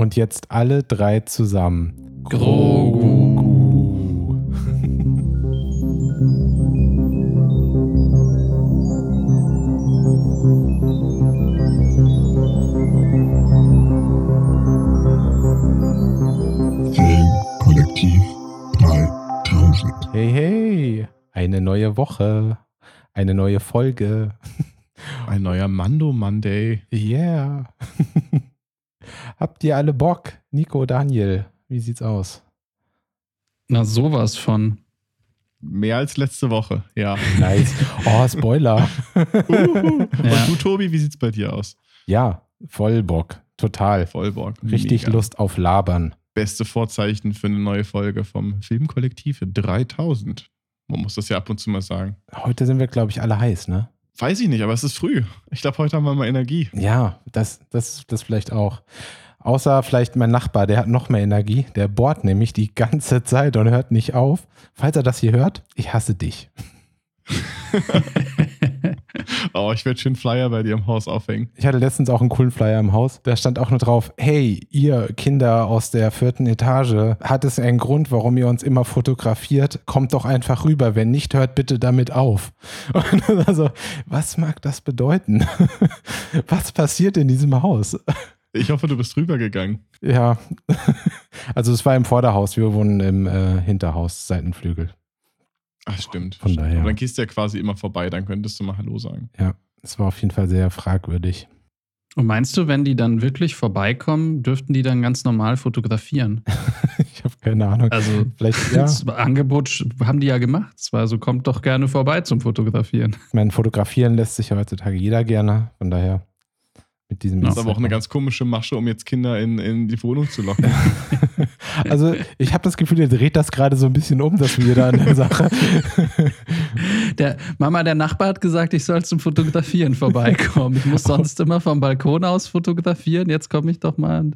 Und jetzt alle drei zusammen. Grogu. Filmkollektiv 3000. Hey, hey, eine neue Woche, eine neue Folge. Ein neuer Mando Monday. Yeah. Habt ihr alle Bock? Nico, Daniel, wie sieht's aus? Na, sowas von. Mehr als letzte Woche, ja. Nice. Oh, Spoiler. Uhu. Ja. Und du, Tobi, wie sieht's bei dir aus? Ja, voll Bock. Total. Vollborg. Richtig Mega. Lust auf Labern. Beste Vorzeichen für eine neue Folge vom Filmkollektiv 3000. Man muss das ja ab und zu mal sagen. Heute sind wir, glaube ich, alle heiß, ne? Weiß ich nicht, aber es ist früh. Ich glaube, heute haben wir mal Energie. Ja, das, das, das vielleicht auch. Außer vielleicht mein Nachbar, der hat noch mehr Energie. Der bohrt nämlich die ganze Zeit und hört nicht auf. Falls er das hier hört, ich hasse dich. Oh, ich werde schön Flyer bei dir im Haus aufhängen. Ich hatte letztens auch einen coolen Flyer im Haus. Da stand auch nur drauf, hey, ihr Kinder aus der vierten Etage, hat es einen Grund, warum ihr uns immer fotografiert? Kommt doch einfach rüber. Wenn nicht, hört bitte damit auf. Und also, was mag das bedeuten? Was passiert in diesem Haus? Ich hoffe, du bist rübergegangen. Ja, also es war im Vorderhaus, wir wohnen im äh, Hinterhaus, Seitenflügel. Ach, stimmt. Von stimmt. daher. Aber dann gehst du ja quasi immer vorbei, dann könntest du mal Hallo sagen. Es war auf jeden Fall sehr fragwürdig. Und meinst du, wenn die dann wirklich vorbeikommen, dürften die dann ganz normal fotografieren? Ich habe keine Ahnung. Also, Vielleicht, ja, das Angebot haben die ja gemacht. Es war so, kommt doch gerne vorbei zum Fotografieren. ich meine, fotografieren lässt sich ja heutzutage jeder gerne. Von daher mit diesem. Das ist aber auch eine ganz komische Masche, um jetzt Kinder in, in die Wohnung zu locken. Also ich habe das Gefühl, ihr dreht das gerade so ein bisschen um, das wieder an der Sache. Der Mama, der Nachbar hat gesagt, ich soll zum Fotografieren vorbeikommen. Ich muss sonst immer vom Balkon aus fotografieren. Jetzt komme ich doch mal.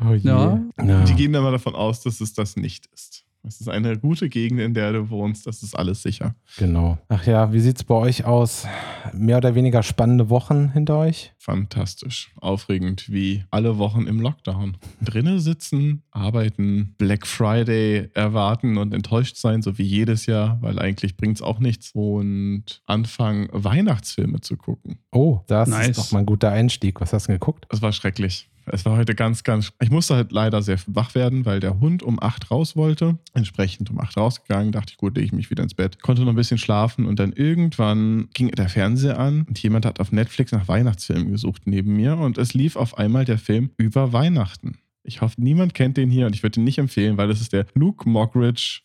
Oh je. Ja. Ja. Die gehen aber davon aus, dass es das nicht ist. Es ist eine gute Gegend, in der du wohnst. Das ist alles sicher. Genau. Ach ja, wie sieht's bei euch aus? Mehr oder weniger spannende Wochen hinter euch? Fantastisch. Aufregend wie alle Wochen im Lockdown. Drinnen sitzen, arbeiten, Black Friday erwarten und enttäuscht sein, so wie jedes Jahr, weil eigentlich bringt es auch nichts. Und anfangen, Weihnachtsfilme zu gucken. Oh, das Nice. ist doch mal ein guter Einstieg. Was hast du denn geguckt? Es war schrecklich. Es war heute ganz, ganz. Ich musste halt leider sehr wach werden, weil der Hund um 8 raus wollte. Entsprechend um 8 rausgegangen. Dachte ich, gut, lege ich mich wieder ins Bett. Konnte noch ein bisschen schlafen und dann irgendwann ging der Fernseher an und jemand hat auf Netflix nach Weihnachtsfilmen gesucht neben mir und es lief auf einmal der Film über Weihnachten. Ich hoffe, niemand kennt den hier und ich würde ihn nicht empfehlen, weil das ist der Luke Mockridge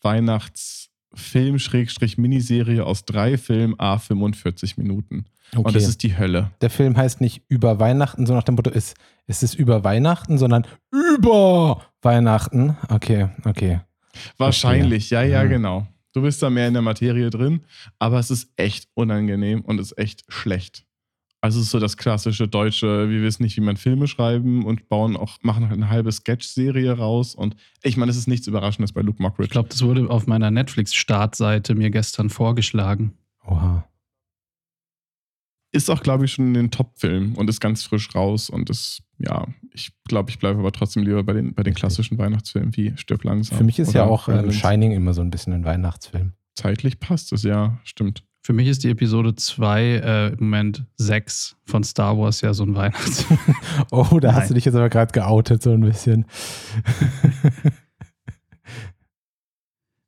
Weihnachtsfilm-Miniserie aus drei Filmen, a 45 Minuten. Und das ist die Hölle. der Film heißt nicht über Weihnachten, so nach dem Motto ist, es ist über Weihnachten, sondern über Weihnachten. Okay, okay. Wahrscheinlich, ja, ja, Mhm. genau. Du bist da mehr in der Materie drin, aber es ist echt unangenehm und ist echt schlecht. Also es ist so das klassische deutsche, wir wissen nicht, wie man Filme schreiben und bauen auch, machen halt eine halbe Sketch-Serie raus. Und ich meine, es ist nichts Überraschendes bei Luke Mockridge. Ich glaube, das wurde auf meiner Netflix-Startseite mir gestern vorgeschlagen. Oha. ist auch, glaube ich, schon in den Top-Filmen und ist ganz frisch raus. Und ist, ja, ich glaube, ich bleibe aber trotzdem lieber bei den, bei den klassischen Weihnachtsfilmen wie Stirb langsam. Für mich ist ja auch ähm. Shining immer so ein bisschen ein Weihnachtsfilm. Zeitlich passt es, ja, stimmt. Für mich ist die Episode 2 äh, im Moment 6 von Star Wars ja so ein Weihnachtsfilm. Oh, da hast Nein. du dich jetzt aber gerade geoutet, so ein bisschen.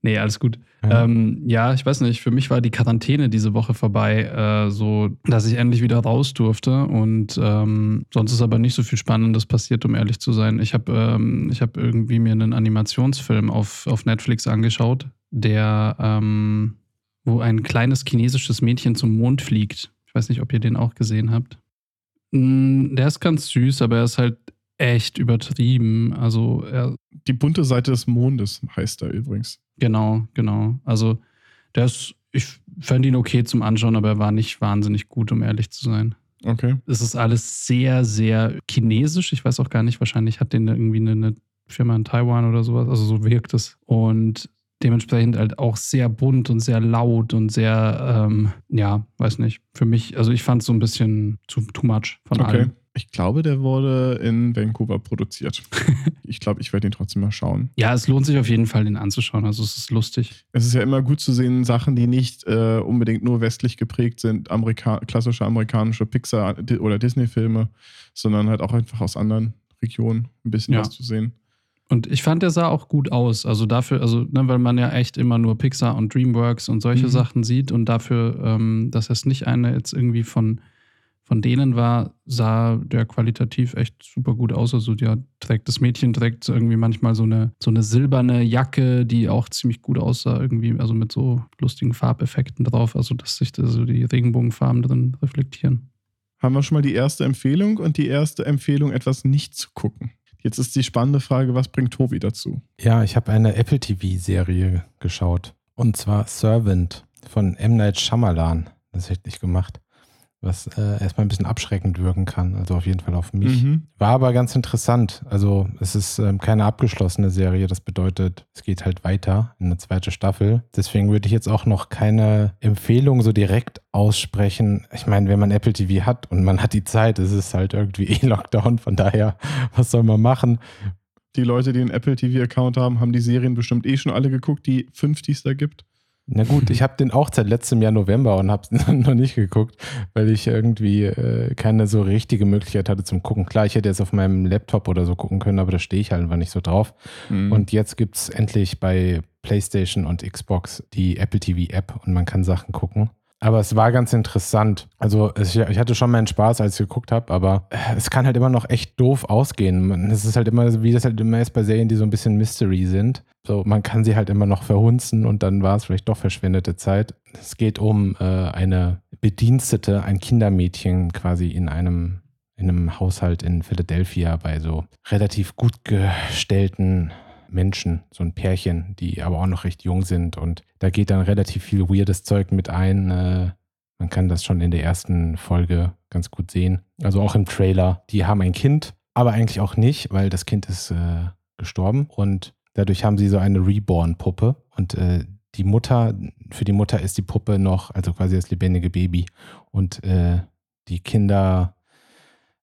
nee, alles gut. Ja. Ähm, ja, ich weiß nicht, für mich war die Quarantäne diese Woche vorbei, äh, so dass ich endlich wieder raus durfte. Und ähm, sonst ist aber nicht so viel Spannendes passiert, um ehrlich zu sein. Ich habe ähm, ich hab irgendwie mir einen Animationsfilm auf, auf Netflix angeschaut, der, ähm, wo ein kleines chinesisches Mädchen zum Mond fliegt. Ich weiß nicht, ob ihr den auch gesehen habt. Mm, Der ist ganz süß, aber er ist halt echt übertrieben. Also er, Die bunte Seite des Mondes heißt er übrigens. Genau, genau. Also, der ist, ich fand ihn okay zum Anschauen, aber er war nicht wahnsinnig gut, um ehrlich zu sein. Okay. Es ist alles sehr, sehr chinesisch. Ich weiß auch gar nicht, wahrscheinlich hat den irgendwie eine, eine Firma in Taiwan oder sowas. Also, so wirkt es. Und dementsprechend halt auch sehr bunt und sehr laut und sehr, ähm, ja, weiß nicht. Für mich, also ich fand es so ein bisschen zu too much von Okay. allem. Ich glaube, der wurde in Vancouver produziert. ich glaube, ich werde ihn trotzdem mal schauen. Ja, es lohnt sich auf jeden Fall, den anzuschauen. Also es ist lustig. Es ist ja immer gut zu sehen, Sachen, die nicht äh, unbedingt nur westlich geprägt sind, Amerika klassische amerikanische Pixar- oder Disney-Filme, sondern halt auch einfach aus anderen Regionen ein bisschen Ja. was zu sehen. Und ich fand, der sah auch gut aus. Also dafür, also, ne, weil man ja echt immer nur Pixar und Dreamworks und solche Mhm. Sachen sieht und dafür, ähm, dass es nicht eine jetzt irgendwie von, von denen war, sah der qualitativ echt super gut aus. Also der trägt, das Mädchen trägt irgendwie manchmal so eine, so eine silberne Jacke, die auch ziemlich gut aussah, irgendwie, also mit so lustigen Farbeffekten drauf, also dass sich da so die Regenbogenfarben drin reflektieren. Haben wir schon mal die erste Empfehlung und die erste Empfehlung, etwas nicht zu gucken. Jetzt ist die spannende Frage, was bringt Tobi dazu? Ja, ich habe eine Apple TV-Serie geschaut. Und zwar Servant von M. Night Shyamalan. Das ist richtig gemacht. Was äh, erstmal ein bisschen abschreckend wirken kann. Also auf jeden Fall auf mich. Mhm. War aber ganz interessant. Also es ist ähm, keine abgeschlossene Serie. Das bedeutet, es geht halt weiter in eine zweite Staffel. Deswegen würde ich jetzt auch noch keine Empfehlung so direkt aussprechen. Ich meine, wenn man Apple TV hat und man hat die Zeit, es ist halt irgendwie eh Lockdown. Von daher, was soll man machen? Die Leute, die einen Apple TV-Account haben, haben die Serien bestimmt eh schon alle geguckt, die fünf, die es da gibt. Na gut, ich habe den auch seit letztem Jahr November und habe es noch nicht geguckt, weil ich irgendwie äh, keine so richtige Möglichkeit hatte zum Gucken. Klar, ich hätte jetzt auf meinem Laptop oder so gucken können, aber da stehe ich halt einfach nicht so drauf. Mhm. Und jetzt gibt es endlich bei PlayStation und Xbox die Apple TV App und man kann Sachen gucken. Aber es war ganz interessant. Also es, ich hatte schon meinen Spaß, als ich geguckt habe, aber es kann halt immer noch echt doof ausgehen. Es ist halt immer, wie das halt immer ist bei Serien, die so ein bisschen Mystery sind. So, man kann sie halt immer noch verhunzen und dann war es vielleicht doch verschwendete Zeit. Es geht um äh, eine Bedienstete, ein Kindermädchen quasi in einem, in einem Haushalt in Philadelphia bei so relativ gut gestellten Menschen, so ein Pärchen, die aber auch noch recht jung sind. Und da geht dann relativ viel weirdes Zeug mit ein. Äh, man kann das schon in der ersten Folge ganz gut sehen. Also auch im Trailer. Die haben ein Kind, aber eigentlich auch nicht, weil das Kind ist äh, gestorben. Und dadurch haben sie so eine Reborn-Puppe. Und äh, die Mutter, für die Mutter ist die Puppe noch, also quasi das lebendige Baby. Und die Kinder,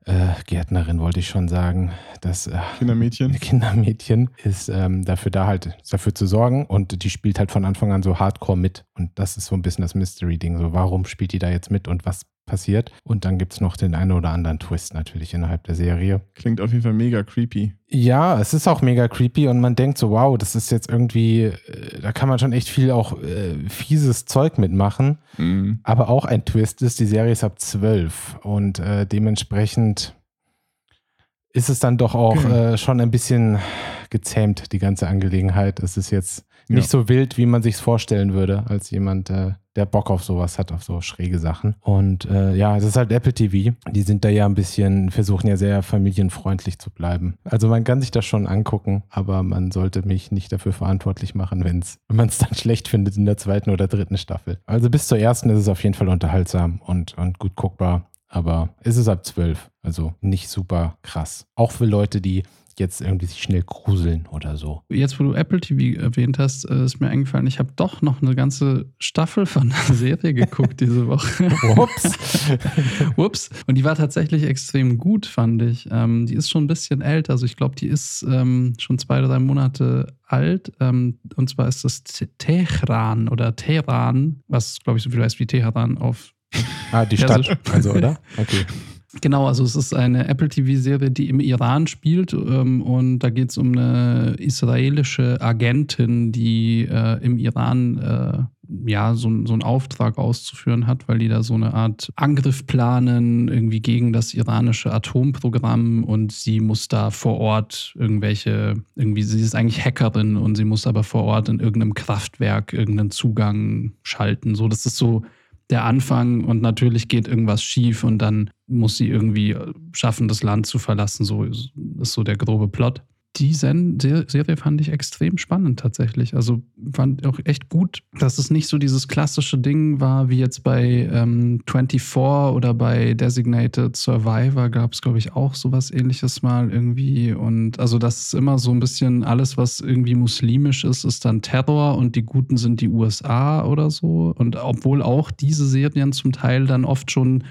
äh, Gärtnerin wollte ich schon sagen, das äh, Kindermädchen. Kindermädchen ist ähm, dafür da halt, dafür zu sorgen und die spielt halt von Anfang an so hardcore mit. Und das ist so ein bisschen das Mystery-Ding. So, warum spielt die da jetzt mit und was passiert? Und dann gibt es noch den einen oder anderen Twist natürlich innerhalb der Serie. Klingt auf jeden Fall mega creepy. Ja, es ist auch mega creepy und man denkt so, wow, das ist jetzt irgendwie, äh, da kann man schon echt viel auch äh, fieses Zeug mitmachen. Mhm. Aber auch ein Twist ist, die Serie ist ab 12 und äh, dementsprechend ist es dann doch auch Okay. äh, schon ein bisschen gezähmt, die ganze Angelegenheit. Es ist jetzt Ja. nicht so wild, wie man sich vorstellen würde, als jemand, äh, der Bock auf sowas hat, auf so schräge Sachen. Und äh, ja, es ist halt Apple TV. Die sind da ja ein bisschen, versuchen ja sehr familienfreundlich zu bleiben. Also man kann sich das schon angucken, aber man sollte mich nicht dafür verantwortlich machen, wenn's, wenn man es dann schlecht findet in der zweiten oder dritten Staffel. Also bis zur ersten ist es auf jeden Fall unterhaltsam und, und gut guckbar. Aber es ist ab zwölf, also nicht super krass. Auch für Leute, die jetzt irgendwie sich schnell gruseln oder so. Jetzt, wo du Apple TV erwähnt hast, äh, ist mir eingefallen, ich habe doch noch eine ganze Staffel von einer Serie geguckt diese Woche. Ups. Ups. Und die war tatsächlich extrem gut, fand ich. Ähm, die ist schon ein bisschen älter. Also ich glaube, die ist ähm, schon zwei, drei Monate alt. Ähm, und zwar ist das Te- Tehran oder Teheran, was, glaube ich, so viel heißt wie Teheran auf ah, die Stadt, also, oder? Okay. Genau, also es ist eine Apple TV-Serie, die im Iran spielt ähm, und da geht es um eine israelische Agentin, die äh, im Iran äh, ja so, so einen Auftrag auszuführen hat, weil die da so eine Art Angriff planen irgendwie gegen das iranische Atomprogramm und sie muss da vor Ort irgendwelche, irgendwie, sie ist eigentlich Hackerin und sie muss aber vor Ort in irgendeinem Kraftwerk irgendeinen Zugang schalten. So, das ist so der Anfang und natürlich geht irgendwas schief und dann muss sie irgendwie schaffen, das Land zu verlassen. So ist so der grobe Plot. Die Serie fand ich extrem spannend tatsächlich. Also fand auch echt gut, dass es nicht so dieses klassische Ding war, wie jetzt bei ähm, 24 oder bei Designated Survivor gab es, glaube ich, auch sowas ähnliches mal irgendwie. Und also das ist immer so ein bisschen alles, was irgendwie muslimisch ist, ist dann Terror und die Guten sind die USA oder so. Und obwohl auch diese Serien zum Teil dann oft schon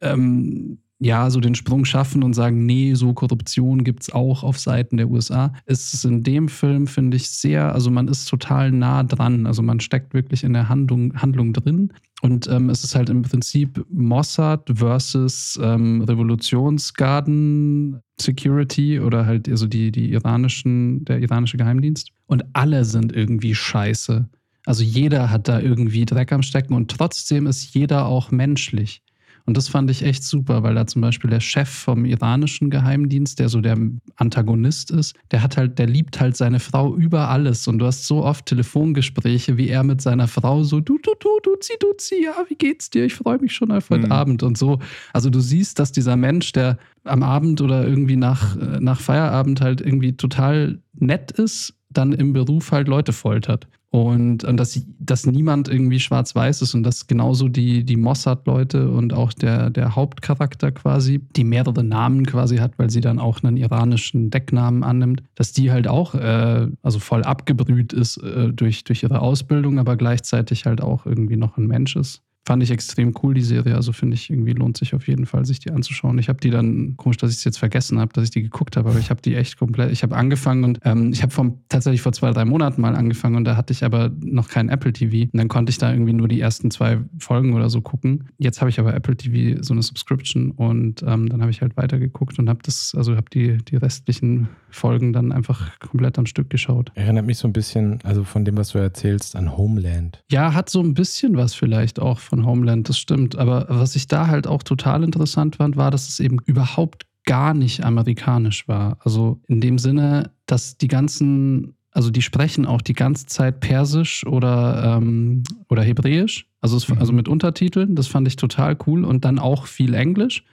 ähm, ja, so den Sprung schaffen und sagen, nee, so Korruption gibt es auch auf Seiten der USA, ist es in dem Film, finde ich, sehr, also man ist total nah dran. Also man steckt wirklich in der Handlung, Handlung drin. Und ähm, es ist halt im Prinzip Mossad versus ähm, Revolutionsgarden Security oder halt also die, die iranischen, der iranische Geheimdienst. Und alle sind irgendwie scheiße. Also jeder hat da irgendwie Dreck am Stecken und trotzdem ist jeder auch menschlich. Und das fand ich echt super, weil da zum Beispiel der Chef vom iranischen Geheimdienst, der so der Antagonist ist, der hat halt, der liebt halt seine Frau über alles. Und du hast so oft Telefongespräche, wie er mit seiner Frau so, du, du, du, duzi, duzi, ja, wie geht's dir? Ich freue mich schon auf heute mhm. Abend und so. Also du siehst, dass dieser Mensch, der am Abend oder irgendwie nach, äh, nach Feierabend halt irgendwie total nett ist, dann im Beruf halt Leute foltert. Und, und dass, dass niemand irgendwie schwarz-weiß ist und dass genauso die, die Mossad-Leute und auch der, der Hauptcharakter quasi, die mehrere Namen quasi hat, weil sie dann auch einen iranischen Decknamen annimmt, dass die halt auch äh, also voll abgebrüht ist äh, durch, durch ihre Ausbildung, aber gleichzeitig halt auch irgendwie noch ein Mensch ist fand ich extrem cool, die Serie. Also finde ich irgendwie lohnt sich auf jeden Fall, sich die anzuschauen. Ich habe die dann, komisch, dass ich es jetzt vergessen habe, dass ich die geguckt habe, aber ich habe die echt komplett, ich habe angefangen und ähm, ich habe tatsächlich vor zwei, drei Monaten mal angefangen und da hatte ich aber noch kein Apple TV. Und dann konnte ich da irgendwie nur die ersten zwei Folgen oder so gucken. Jetzt habe ich aber Apple TV so eine Subscription und ähm, dann habe ich halt weitergeguckt und habe das, also habe die, die restlichen Folgen dann einfach komplett am Stück geschaut. Erinnert mich so ein bisschen, also von dem, was du erzählst, an Homeland. Ja, hat so ein bisschen was vielleicht auch von Homeland, das stimmt. Aber was ich da halt auch total interessant fand, war, dass es eben überhaupt gar nicht amerikanisch war. Also in dem Sinne, dass die ganzen, also die sprechen auch die ganze Zeit Persisch oder, ähm, oder Hebräisch, also, es, also mit Untertiteln, das fand ich total cool und dann auch viel Englisch.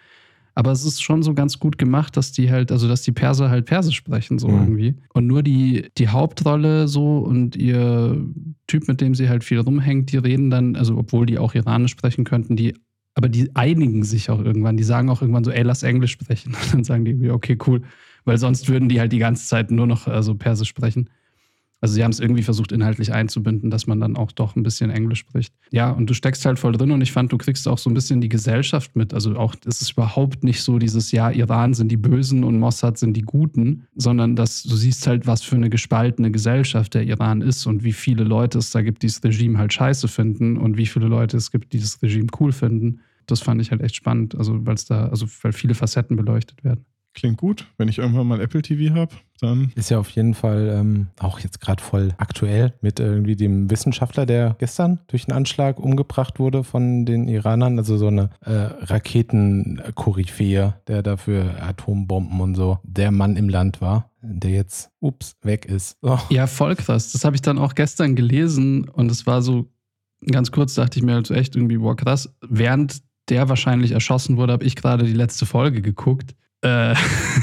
Aber es ist schon so ganz gut gemacht, dass die halt, also dass die Perser halt Persisch sprechen, so mhm. irgendwie. Und nur die, die Hauptrolle so und ihr Typ, mit dem sie halt viel rumhängt, die reden dann, also obwohl die auch Iranisch sprechen könnten, die aber die einigen sich auch irgendwann. Die sagen auch irgendwann so, ey, lass Englisch sprechen. Und dann sagen die, okay, cool. Weil sonst würden die halt die ganze Zeit nur noch also Persisch sprechen. Also sie haben es irgendwie versucht, inhaltlich einzubinden, dass man dann auch doch ein bisschen Englisch spricht. Ja, und du steckst halt voll drin und ich fand, du kriegst auch so ein bisschen die Gesellschaft mit. Also auch, es ist überhaupt nicht so dieses, ja, Iran sind die Bösen und Mossad sind die Guten, sondern dass du siehst halt, was für eine gespaltene Gesellschaft der Iran ist und wie viele Leute es da gibt, die das Regime halt scheiße finden und wie viele Leute es gibt, die das Regime cool finden. Das fand ich halt echt spannend, also weil es da, also weil viele Facetten beleuchtet werden. Klingt gut. Wenn ich irgendwann mal Apple TV habe, dann. Ist ja auf jeden Fall ähm, auch jetzt gerade voll aktuell mit irgendwie dem Wissenschaftler, der gestern durch einen Anschlag umgebracht wurde von den Iranern. Also so eine äh, Raketenkoryphäe, der dafür Atombomben und so der Mann im Land war, der jetzt, ups, weg ist. Oh. Ja, voll krass. Das habe ich dann auch gestern gelesen und es war so ganz kurz, dachte ich mir halt so echt irgendwie, boah, krass. Während der wahrscheinlich erschossen wurde, habe ich gerade die letzte Folge geguckt äh,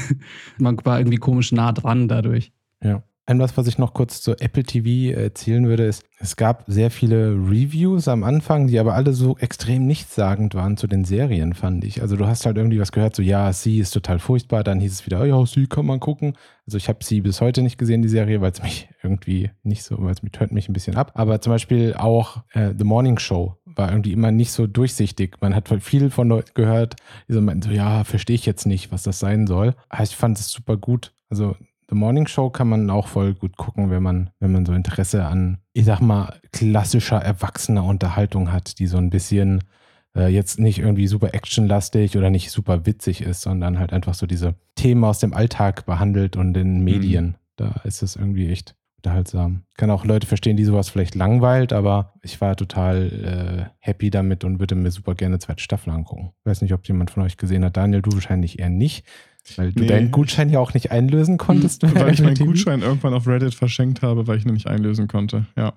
man war irgendwie komisch nah dran dadurch. Ja. Ein was, was ich noch kurz zu Apple TV erzählen würde, ist, es gab sehr viele Reviews am Anfang, die aber alle so extrem nichtssagend waren zu den Serien, fand ich. Also du hast halt irgendwie was gehört, so ja, sie ist total furchtbar, dann hieß es wieder, ja, sie kann man gucken. Also ich habe sie bis heute nicht gesehen, die Serie, weil es mich irgendwie nicht so, weil es mich hört mich ein bisschen ab. Aber zum Beispiel auch äh, The Morning Show war irgendwie immer nicht so durchsichtig. Man hat viel von Leuten gehört, die so meinten, so, ja, verstehe ich jetzt nicht, was das sein soll. Aber ich fand es super gut. Also The Morning Show kann man auch voll gut gucken, wenn man, wenn man so Interesse an, ich sag mal, klassischer, erwachsener Unterhaltung hat, die so ein bisschen äh, jetzt nicht irgendwie super actionlastig oder nicht super witzig ist, sondern halt einfach so diese Themen aus dem Alltag behandelt und in Medien. Mhm. Da ist es irgendwie echt unterhaltsam. Ich kann auch Leute verstehen, die sowas vielleicht langweilt, aber ich war total äh, happy damit und würde mir super gerne zweite Staffel angucken. Ich weiß nicht, ob jemand von euch gesehen hat. Daniel, du wahrscheinlich eher nicht. Weil du nee. deinen Gutschein ja auch nicht einlösen konntest. Hm, weil ich meinen Gutschein irgendwann auf Reddit verschenkt habe, weil ich ihn nicht einlösen konnte. Ja.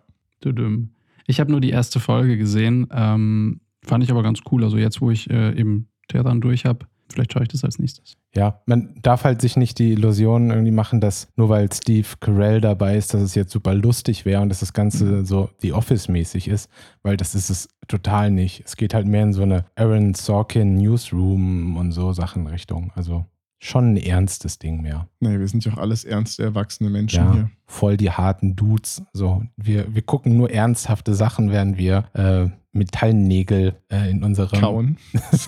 Ich habe nur die erste Folge gesehen. Ähm, fand ich aber ganz cool. Also jetzt, wo ich äh, eben Terran durch habe, Vielleicht schaue ich das als nächstes. Ja, man darf halt sich nicht die Illusion irgendwie machen, dass nur weil Steve Carell dabei ist, dass es jetzt super lustig wäre und dass das Ganze mhm. so The Office-mäßig ist, weil das ist es total nicht. Es geht halt mehr in so eine Aaron Sorkin Newsroom und so Sachen Richtung. Also schon ein ernstes Ding mehr. Nee, wir sind ja auch alles ernste, erwachsene Menschen ja, hier. Voll die harten Dudes. So, wir, wir gucken nur ernsthafte Sachen, während wir äh, Metallnägel äh, in unserem Kauen.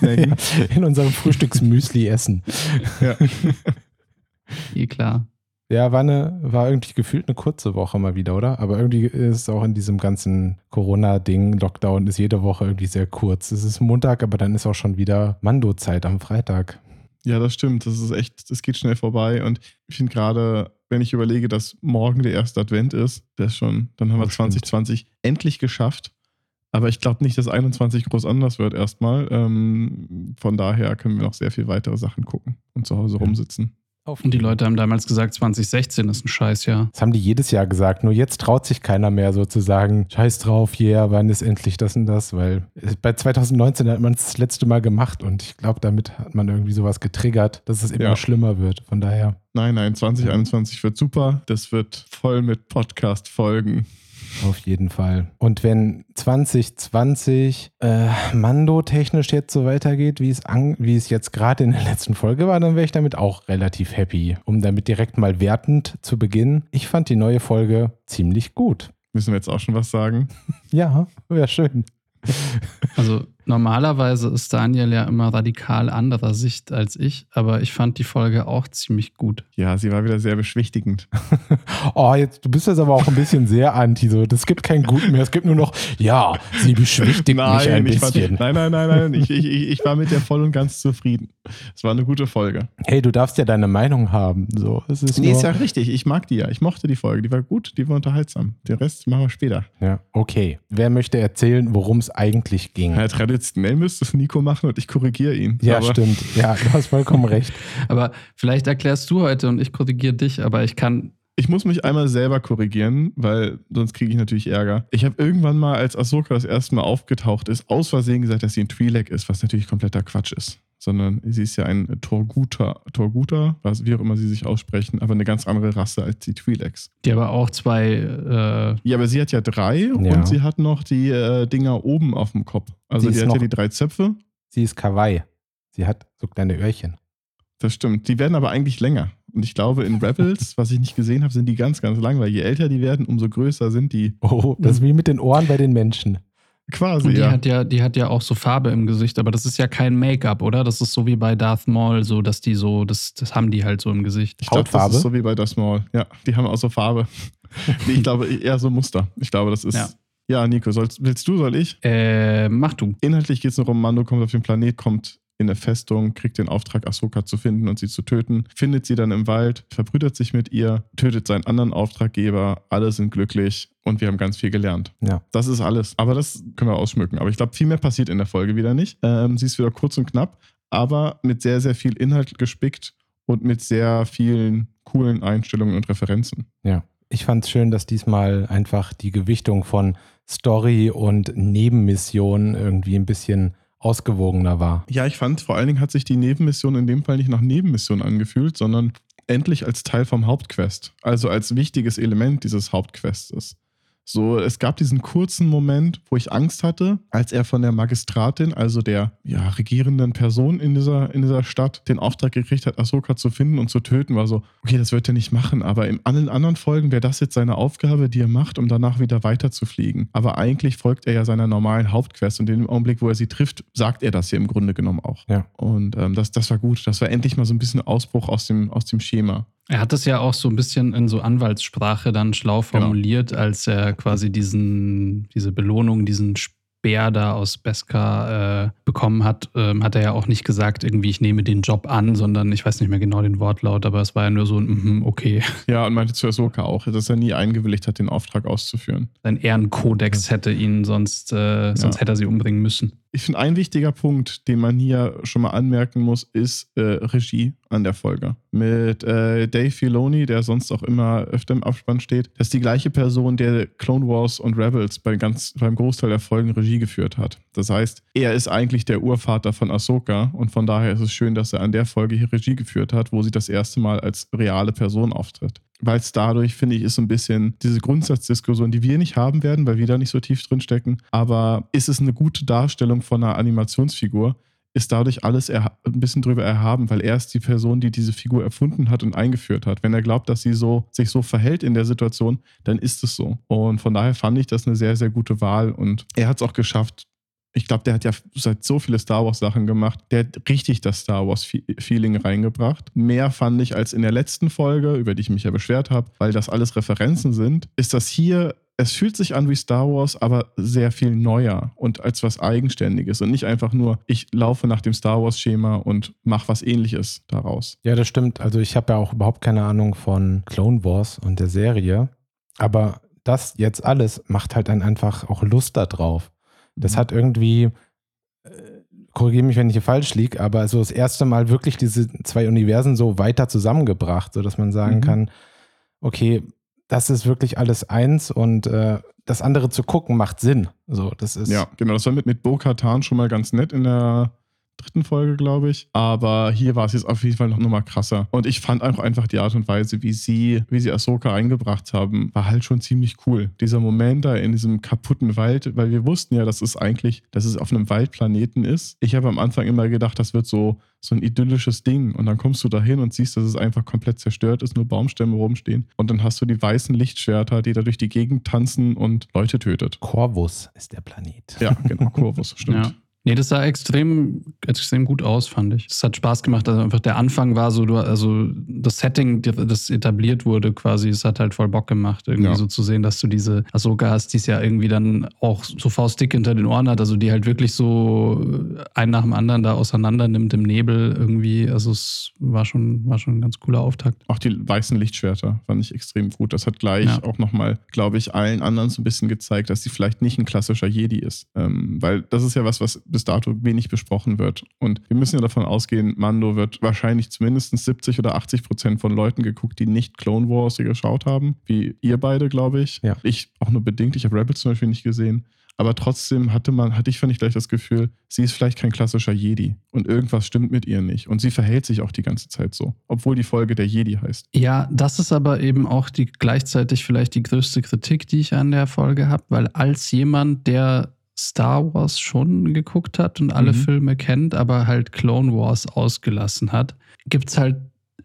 In unserem Frühstücksmüsli essen. ja. Eh klar. Ja, war, eine, war irgendwie gefühlt eine kurze Woche mal wieder, oder? Aber irgendwie ist es auch in diesem ganzen Corona-Ding, Lockdown ist jede Woche irgendwie sehr kurz. Es ist Montag, aber dann ist auch schon wieder Mando-Zeit am Freitag. Ja, das stimmt. Das ist echt, das geht schnell vorbei. Und ich finde gerade, wenn ich überlege, dass morgen der erste Advent ist, der ist schon, dann haben wir Oh, stimmt. 2020 endlich geschafft. Aber ich glaube nicht, dass 21 groß anders wird erstmal. Ähm, von daher können wir noch sehr viel weitere Sachen gucken und zu Hause Ja. rumsitzen. Und die Leute haben damals gesagt, 2016 ist ein Scheißjahr. Das haben die jedes Jahr gesagt, nur jetzt traut sich keiner mehr sozusagen, scheiß drauf, yeah, wann ist endlich das und das, weil es- bei 2019 hat man es das letzte Mal gemacht und ich glaube, damit hat man irgendwie sowas getriggert, dass es immer Ja. schlimmer wird. Von daher, Nein, nein, 2021 wird super. Das wird voll mit Podcast-Folgen. Auf jeden Fall. Und wenn 2020 äh, Mando-technisch jetzt so weitergeht, wie es, an, wie es jetzt gerade in der letzten Folge war, dann wäre ich damit auch relativ happy. Um damit direkt mal wertend zu beginnen, ich fand die neue Folge ziemlich gut. Müssen wir jetzt auch schon was sagen? Ja, wäre schön. Also normalerweise ist Daniel ja immer radikal anderer Sicht als ich, aber ich fand die Folge auch ziemlich gut. Ja, sie war wieder sehr beschwichtigend. Oh, jetzt, du bist jetzt aber auch ein bisschen sehr anti. So. Das gibt kein Gut mehr. Es gibt nur noch, ja, sie beschwichtigt mich ein bisschen. nein, nein, nein, nein. Ich, ich, ich ich war mit der voll und ganz zufrieden. Es war eine gute Folge. Hey, du darfst ja deine Meinung haben. So, es ist Nee, nur, ist ja richtig. Ich mag die ja. Ich mochte die Folge. Die war gut, die war unterhaltsam. Den Rest machen wir später. ja, okay. Wer möchte erzählen, worum es eigentlich ging? Ja, traditionell müsste es Nico machen und ich korrigiere ihn. Ja, Aber stimmt. Ja, du hast vollkommen recht. Aber vielleicht erklärst du heute und ich korrigiere dich, aber ich kann. Ich muss mich einmal selber korrigieren, weil sonst kriege ich natürlich Ärger. Ich habe irgendwann mal, als Ahsoka das erste Mal aufgetaucht ist, aus Versehen gesagt, dass sie ein Twi'lek ist, was natürlich kompletter Quatsch ist. Sondern sie ist ja ein Torguter, Torguter, was, wie auch immer sie sich aussprechen, aber eine ganz andere Rasse als die Twi'leks. Die aber auch zwei. Äh, Ja, aber sie hat ja drei Ja. und sie hat noch die äh, Dinger oben auf dem Kopf. Also Sie hat ja die drei Zöpfe. Sie ist Kawaii. Sie hat so kleine Öhrchen. Das stimmt. Die werden aber eigentlich länger. Und ich glaube, in Rebels, was ich nicht gesehen habe, sind die ganz, ganz lang, weil je älter die werden, umso größer sind die. Oh, das ist wie mit den Ohren bei den Menschen. Quasi, und die ja. hat ja, die hat ja auch so Farbe im Gesicht, aber das ist ja kein Make-up, oder? Das ist so wie bei Darth Maul, so dass die so, das, das haben die halt so im Gesicht. Ich glaube, das Hautfarbe? ist so wie bei Das Maul. Ja, die haben auch so Farbe. nee, ich glaube eher so Muster. Ich glaube, das ist. Ja. Ja, Nico, sollst, willst du, soll ich? Äh, mach du. Inhaltlich geht es nur um, Mando kommt auf den Planet, kommt in eine Festung, kriegt den Auftrag, Ahsoka zu finden und sie zu töten, findet sie dann im Wald, verbrüdert sich mit ihr, tötet seinen anderen Auftraggeber, alle sind glücklich und wir haben ganz viel gelernt. Ja. Das ist alles. Aber das können wir ausschmücken. Aber ich glaube, viel mehr passiert in der Folge wieder nicht. Ähm, sie ist wieder kurz und knapp, aber mit sehr, sehr viel Inhalt gespickt und mit sehr vielen coolen Einstellungen und Referenzen. Ja. Ich fand es schön, dass diesmal einfach die Gewichtung von Story und Nebenmission irgendwie ein bisschen ausgewogener war. Ja, ich fand, vor allen Dingen hat sich die Nebenmission in dem Fall nicht nach Nebenmission angefühlt, sondern endlich als Teil vom Hauptquest. Also als wichtiges Element dieses Hauptquestes. So, es gab diesen kurzen Moment, wo ich Angst hatte, als er von der Magistratin, also der ja, regierenden Person in dieser, in dieser Stadt, den Auftrag gekriegt hat, Ahsoka zu finden und zu töten, war so, okay, das wird er nicht machen, aber in allen anderen Folgen wäre das jetzt seine Aufgabe, die er macht, um danach wieder weiterzufliegen. Aber eigentlich folgt er ja seiner normalen Hauptquest und in dem Augenblick, wo er sie trifft, sagt er das hier im Grunde genommen auch. Ja. Und ähm, das, das war gut. Das war endlich mal so ein bisschen Ausbruch aus dem, aus dem Schema. Er hat das ja auch so ein bisschen in so Anwaltssprache dann schlau Genau. formuliert, als er quasi diesen, diese Belohnung, diesen Speer da aus Beskar äh, bekommen hat, ähm, hat er ja auch nicht gesagt, irgendwie, ich nehme den Job an, sondern ich weiß nicht mehr genau den Wortlaut, aber es war ja nur so ein, mhm, okay, Ja, und meinte zu Ahsoka auch, dass er nie eingewilligt hat, den Auftrag auszuführen. sein Ehrenkodex hätte ihn sonst, äh, sonst hätte er sie umbringen müssen. Ich finde, ein wichtiger Punkt, den man hier schon mal anmerken muss, ist äh, Regie an der Folge. Mit äh, Dave Filoni, der sonst auch immer öfter im Abspann steht, das ist die gleiche Person, der Clone Wars und Rebels bei ganz, beim Großteil der Folgen Regie geführt hat. Das heißt, er ist eigentlich der Urvater von Ahsoka und von daher ist es schön, dass er an der Folge hier Regie geführt hat, wo sie das erste Mal als reale Person auftritt. Weil es dadurch, finde ich, ist so ein bisschen diese Grundsatzdiskussion, die wir nicht haben werden, weil wir da nicht so tief drin stecken. Aber ist es eine gute Darstellung von einer Animationsfigur? Ist dadurch alles ein bisschen drüber erhaben, weil er ist die Person, die diese Figur erfunden hat und eingeführt hat. Wenn er glaubt, dass sie so, sich so verhält in der Situation, dann ist es so. Und von daher fand ich das eine sehr, sehr gute Wahl. Und er hat es auch geschafft, ich glaube, der hat ja seit so viele Star Wars Sachen gemacht. Der hat richtig das Star Wars Feeling reingebracht. Mehr fand ich als in der letzten Folge, über die ich mich ja beschwert habe, weil das alles Referenzen sind. Ist das hier es fühlt sich an wie Star Wars, aber sehr viel neuer und als was Eigenständiges und nicht einfach nur, ich laufe nach dem Star Wars-Schema und mache was ähnliches daraus. Ja, das stimmt. Also ich habe ja auch überhaupt keine Ahnung von Clone Wars und der Serie, aber das jetzt alles macht halt dann einfach auch Lust darauf. Das mhm. hat irgendwie, äh, korrigiere mich, wenn ich hier falsch liege, aber so das erste Mal wirklich diese zwei Universen so weiter zusammengebracht, sodass man sagen mhm. kann, okay, das ist wirklich alles eins und äh, das andere zu gucken macht Sinn. So, das ist ja, genau. Das war mit, mit Bo Katan schon mal ganz nett in der dritten Folge, glaube ich. Aber hier war es jetzt auf jeden Fall noch, noch mal krasser. Und ich fand auch einfach die Art und Weise, wie sie, wie sie Ahsoka eingebracht haben, war halt schon ziemlich cool. Dieser Moment da in diesem kaputten Wald, weil wir wussten ja, dass es eigentlich, dass es auf einem Waldplaneten ist. Ich habe am Anfang immer gedacht, das wird so, so ein idyllisches Ding. Und dann kommst du da hin und siehst, dass es einfach komplett zerstört ist, nur Baumstämme rumstehen. Und dann hast du die weißen Lichtschwerter, die da durch die Gegend tanzen und Leute tötet. Corvus ist der Planet. Ja, genau, Corvus, stimmt. Ja. Nee, das sah extrem, extrem gut aus, fand ich. Es hat Spaß gemacht. Also einfach der Anfang war so, also das Setting, das etabliert wurde quasi, es hat halt voll Bock gemacht, irgendwie ja. so zu sehen, dass du diese Ahsoka hast, die es ja irgendwie dann auch so faustdick hinter den Ohren hat, also die halt wirklich so einen nach dem anderen da auseinander nimmt im Nebel irgendwie. Also es war schon, war schon ein ganz cooler Auftakt. Auch die weißen Lichtschwerter fand ich extrem gut. Das hat gleich ja. auch nochmal, glaube ich, allen anderen so ein bisschen gezeigt, dass sie vielleicht nicht ein klassischer Jedi ist. Ähm, weil das ist ja was, was bis dato wenig besprochen wird. Und wir müssen ja davon ausgehen, Mando wird wahrscheinlich zumindest 70 oder 80 Prozent von Leuten geguckt, die nicht Clone Wars geschaut haben, wie ihr beide, glaube ich. Ja. Ich auch nur bedingt. Ich habe Rebels zum Beispiel nicht gesehen. Aber trotzdem hatte man, hatte ich, fand ich gleich das Gefühl, sie ist vielleicht kein klassischer Jedi und irgendwas stimmt mit ihr nicht. Und sie verhält sich auch die ganze Zeit so, obwohl die Folge der Jedi heißt. Ja, das ist aber eben auch die gleichzeitig vielleicht die größte Kritik, die ich an der Folge habe, weil als jemand, der Star Wars schon geguckt hat und alle mhm. Filme kennt, aber halt Clone Wars ausgelassen hat, gibt es halt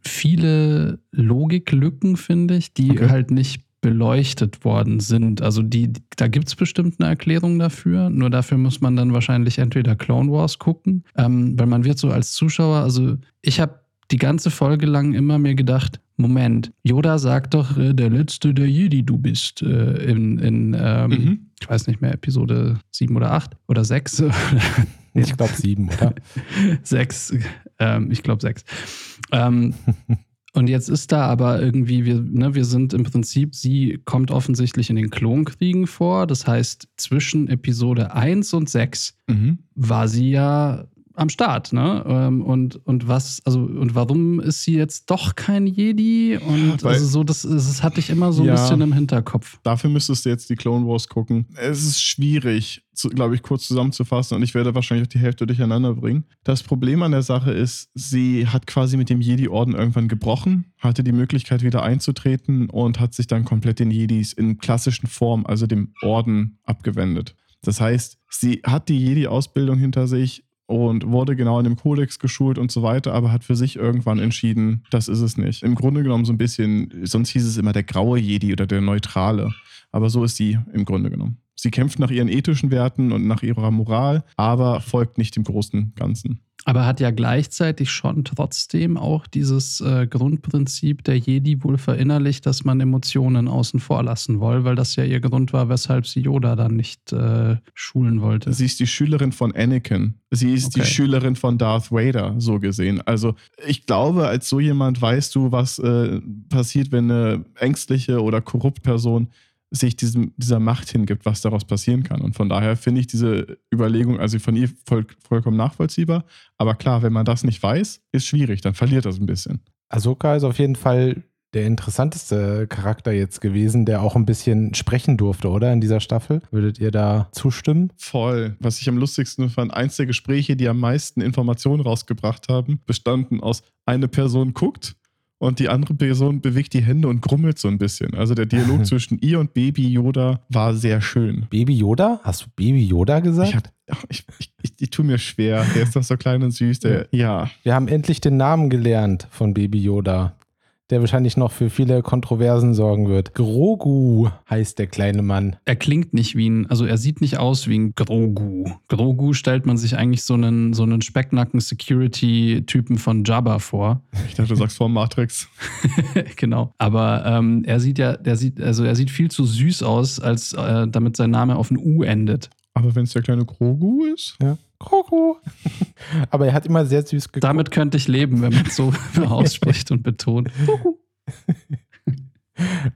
viele Logiklücken, finde ich, die okay. halt nicht beleuchtet worden sind. Also die, da gibt es bestimmt eine Erklärung dafür, nur dafür muss man dann wahrscheinlich entweder Clone Wars gucken, ähm, weil man wird so als Zuschauer, also ich habe die ganze Folge lang immer mir gedacht, Moment, Yoda sagt doch, äh, der letzte der Jedi du bist äh, in, in ähm, mhm. Ich weiß nicht mehr, Episode 7 oder 8 oder 6. ich glaube 7, oder? 6, ähm, ich glaube 6. Ähm, und jetzt ist da aber irgendwie, wir, ne, wir sind im Prinzip, sie kommt offensichtlich in den Klonkriegen vor. Das heißt, zwischen Episode 1 und 6 mhm. war sie ja am Start, ne? Ähm, und, und was, also, und warum ist sie jetzt doch kein Jedi? Und Weil, also so, das, das hatte ich immer so ein ja, bisschen im Hinterkopf. Dafür müsstest du jetzt die Clone Wars gucken. Es ist schwierig, glaube ich, kurz zusammenzufassen und ich werde wahrscheinlich auch die Hälfte durcheinander bringen. Das Problem an der Sache ist, sie hat quasi mit dem Jedi-Orden irgendwann gebrochen, hatte die Möglichkeit wieder einzutreten und hat sich dann komplett den Jedis in klassischen Form, also dem Orden, abgewendet. Das heißt, sie hat die Jedi-Ausbildung hinter sich, und wurde genau in dem Kodex geschult und so weiter, aber hat für sich irgendwann entschieden, das ist es nicht. Im Grunde genommen so ein bisschen, sonst hieß es immer der graue Jedi oder der neutrale, aber so ist sie im Grunde genommen. Sie kämpft nach ihren ethischen Werten und nach ihrer Moral, aber folgt nicht dem großen Ganzen. Aber hat ja gleichzeitig schon trotzdem auch dieses äh, Grundprinzip der Jedi wohl verinnerlicht, dass man Emotionen außen vor lassen will, weil das ja ihr Grund war, weshalb sie Yoda dann nicht äh, schulen wollte. Sie ist die Schülerin von Anakin. Sie ist okay. die Schülerin von Darth Vader, so gesehen. Also ich glaube, als so jemand weißt du, was äh, passiert, wenn eine ängstliche oder korrupt Person sich diesem, dieser Macht hingibt, was daraus passieren kann. Und von daher finde ich diese Überlegung, also von ihr voll, vollkommen nachvollziehbar. Aber klar, wenn man das nicht weiß, ist schwierig, dann verliert das ein bisschen. Ahsoka ist auf jeden Fall der interessanteste Charakter jetzt gewesen, der auch ein bisschen sprechen durfte, oder? In dieser Staffel. Würdet ihr da zustimmen? Voll. Was ich am lustigsten fand, eins der Gespräche, die am meisten Informationen rausgebracht haben, bestanden aus eine Person guckt und die andere Person bewegt die Hände und grummelt so ein bisschen. Also der Dialog zwischen ihr und Baby Yoda war sehr schön. Baby Yoda? Hast du Baby Yoda gesagt? Ich, hab, ich, ich, ich, ich tue mir schwer. Der ist doch so klein und süß. Der, ja. Wir haben endlich den Namen gelernt von Baby Yoda. Der wahrscheinlich noch für viele Kontroversen sorgen wird. Grogu heißt der kleine Mann. Er klingt nicht wie ein, also er sieht nicht aus wie ein Grogu. Grogu stellt man sich eigentlich so einen, so einen Specknacken-Security-Typen von Jabba vor. Ich dachte, du sagst vor Matrix. genau. Aber ähm, er sieht ja, der sieht, also er sieht viel zu süß aus, als äh, damit sein Name auf ein U endet. Aber wenn es der kleine Grogu ist? Ja. Grogu. Aber er hat immer sehr süß geguckt. Damit könnte ich leben, wenn man es so ausspricht und betont.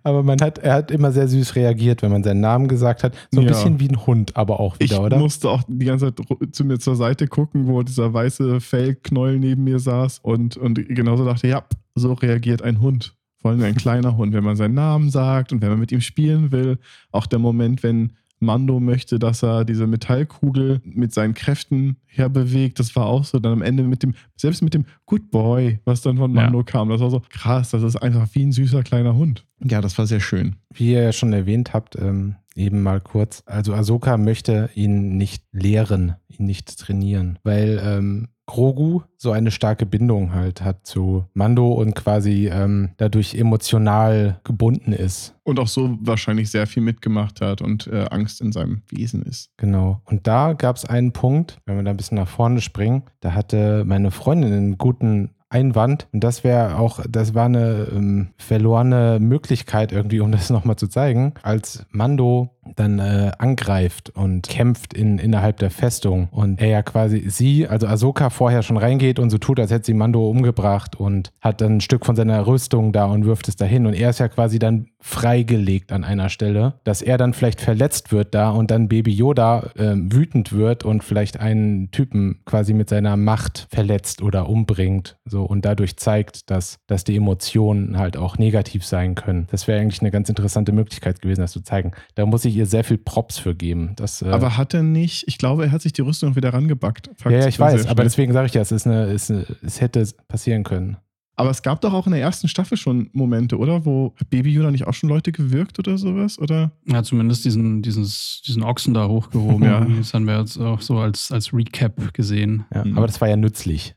Aber man hat, er hat immer sehr süß reagiert, wenn man seinen Namen gesagt hat. So ein Ja. bisschen wie ein Hund, aber auch wieder, ich oder? musste auch die ganze Zeit zu mir zur Seite gucken, wo dieser weiße Fellknäuel neben mir saß und, und genauso dachte, ja, so reagiert ein Hund. Vor allem ein kleiner Hund, wenn man seinen Namen sagt und wenn man mit ihm spielen will. Auch der Moment, wenn Mando möchte, dass er diese Metallkugel mit seinen Kräften herbewegt, das war auch so. Dann am Ende mit dem, selbst mit dem Good Boy, was dann von Ja. Mando kam, das war so krass, das ist einfach wie ein süßer kleiner Hund. Ja, das war sehr schön. Wie ihr ja schon erwähnt habt, ähm, eben mal kurz. Also Ahsoka möchte ihn nicht lehren, ihn nicht trainieren, weil ähm, Grogu so eine starke Bindung halt hat zu Mando und quasi ähm, dadurch emotional gebunden ist. Und auch so wahrscheinlich sehr viel mitgemacht hat und äh, Angst in seinem Wesen ist. Genau. Und da gab es einen Punkt, wenn wir da ein bisschen nach vorne springen, da hatte meine Freundin einen guten Einwand. Und das wäre auch, das war eine ähm, verlorene Möglichkeit irgendwie, um das nochmal zu zeigen, als Mando dann äh, angreift und kämpft in, innerhalb der Festung und er ja quasi sie, also Ahsoka vorher schon reingeht und so tut, als hätte sie Mando umgebracht und hat dann ein Stück von seiner Rüstung da und wirft es dahin und er ist ja quasi dann freigelegt an einer Stelle, dass er dann vielleicht verletzt wird da und dann Baby Yoda ähm, wütend wird und vielleicht einen Typen quasi mit seiner Macht verletzt oder umbringt so und dadurch zeigt, dass, dass die Emotionen halt auch negativ sein können. Das wäre eigentlich eine ganz interessante Möglichkeit gewesen, das zu zeigen. Da muss ich ihr sehr viel Props für geben. Das, äh, Aber hat er nicht, ich glaube, er hat sich die Rüstung wieder rangebackt. ja, ja, ich weiß, aber deswegen sage ich ja, es ist eine, es, ist eine, es hätte passieren können. Aber es gab doch auch in der ersten Staffel schon Momente, oder? Wo Baby Yoda nicht auch schon Leute gewirkt oder sowas? Oder? Ja, zumindest diesen, dieses, diesen Ochsen da hochgehoben. Ja. Das haben wir jetzt auch so als, als Recap gesehen. Ja, Mhm. Aber das war ja nützlich.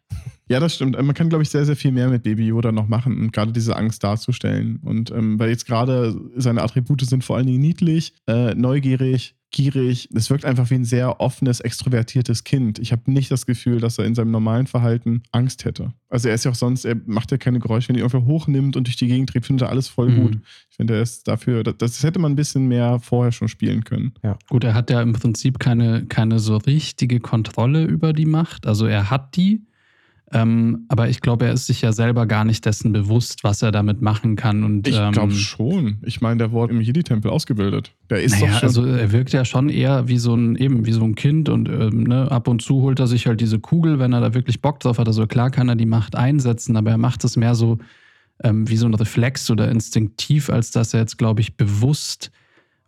Ja, das stimmt. Man kann, glaube ich, sehr, sehr viel mehr mit Baby Yoda noch machen und gerade diese Angst darzustellen. Und ähm, weil jetzt gerade seine Attribute sind vor allen Dingen niedlich, äh, neugierig, gierig. Es wirkt einfach wie ein sehr offenes, extrovertiertes Kind. Ich habe nicht das Gefühl, dass er in seinem normalen Verhalten Angst hätte. Also er ist ja auch sonst, er macht ja keine Geräusche, wenn er irgendwo hochnimmt und durch die Gegend dreht, findet er alles voll Mhm. gut. Ich finde, er ist dafür, das, das hätte man ein bisschen mehr vorher schon spielen können. Gut, er hat ja im Prinzip keine, keine so richtige Kontrolle über die Macht. Also er hat die, ähm, aber ich glaube, er ist sich ja selber gar nicht dessen bewusst, was er damit machen kann. Und, Ich ähm, glaube schon. Ich meine, der wurde im Jedi-Tempel ausgebildet. Der ist naja, doch schon. also er wirkt ja schon eher wie so ein, eben wie so ein Kind und ähm, ne, ab und zu holt er sich halt diese Kugel, wenn er da wirklich Bock drauf hat. Also klar kann er die Macht einsetzen, aber er macht es mehr so ähm, wie so ein Reflex oder instinktiv, als dass er jetzt, glaube ich, bewusst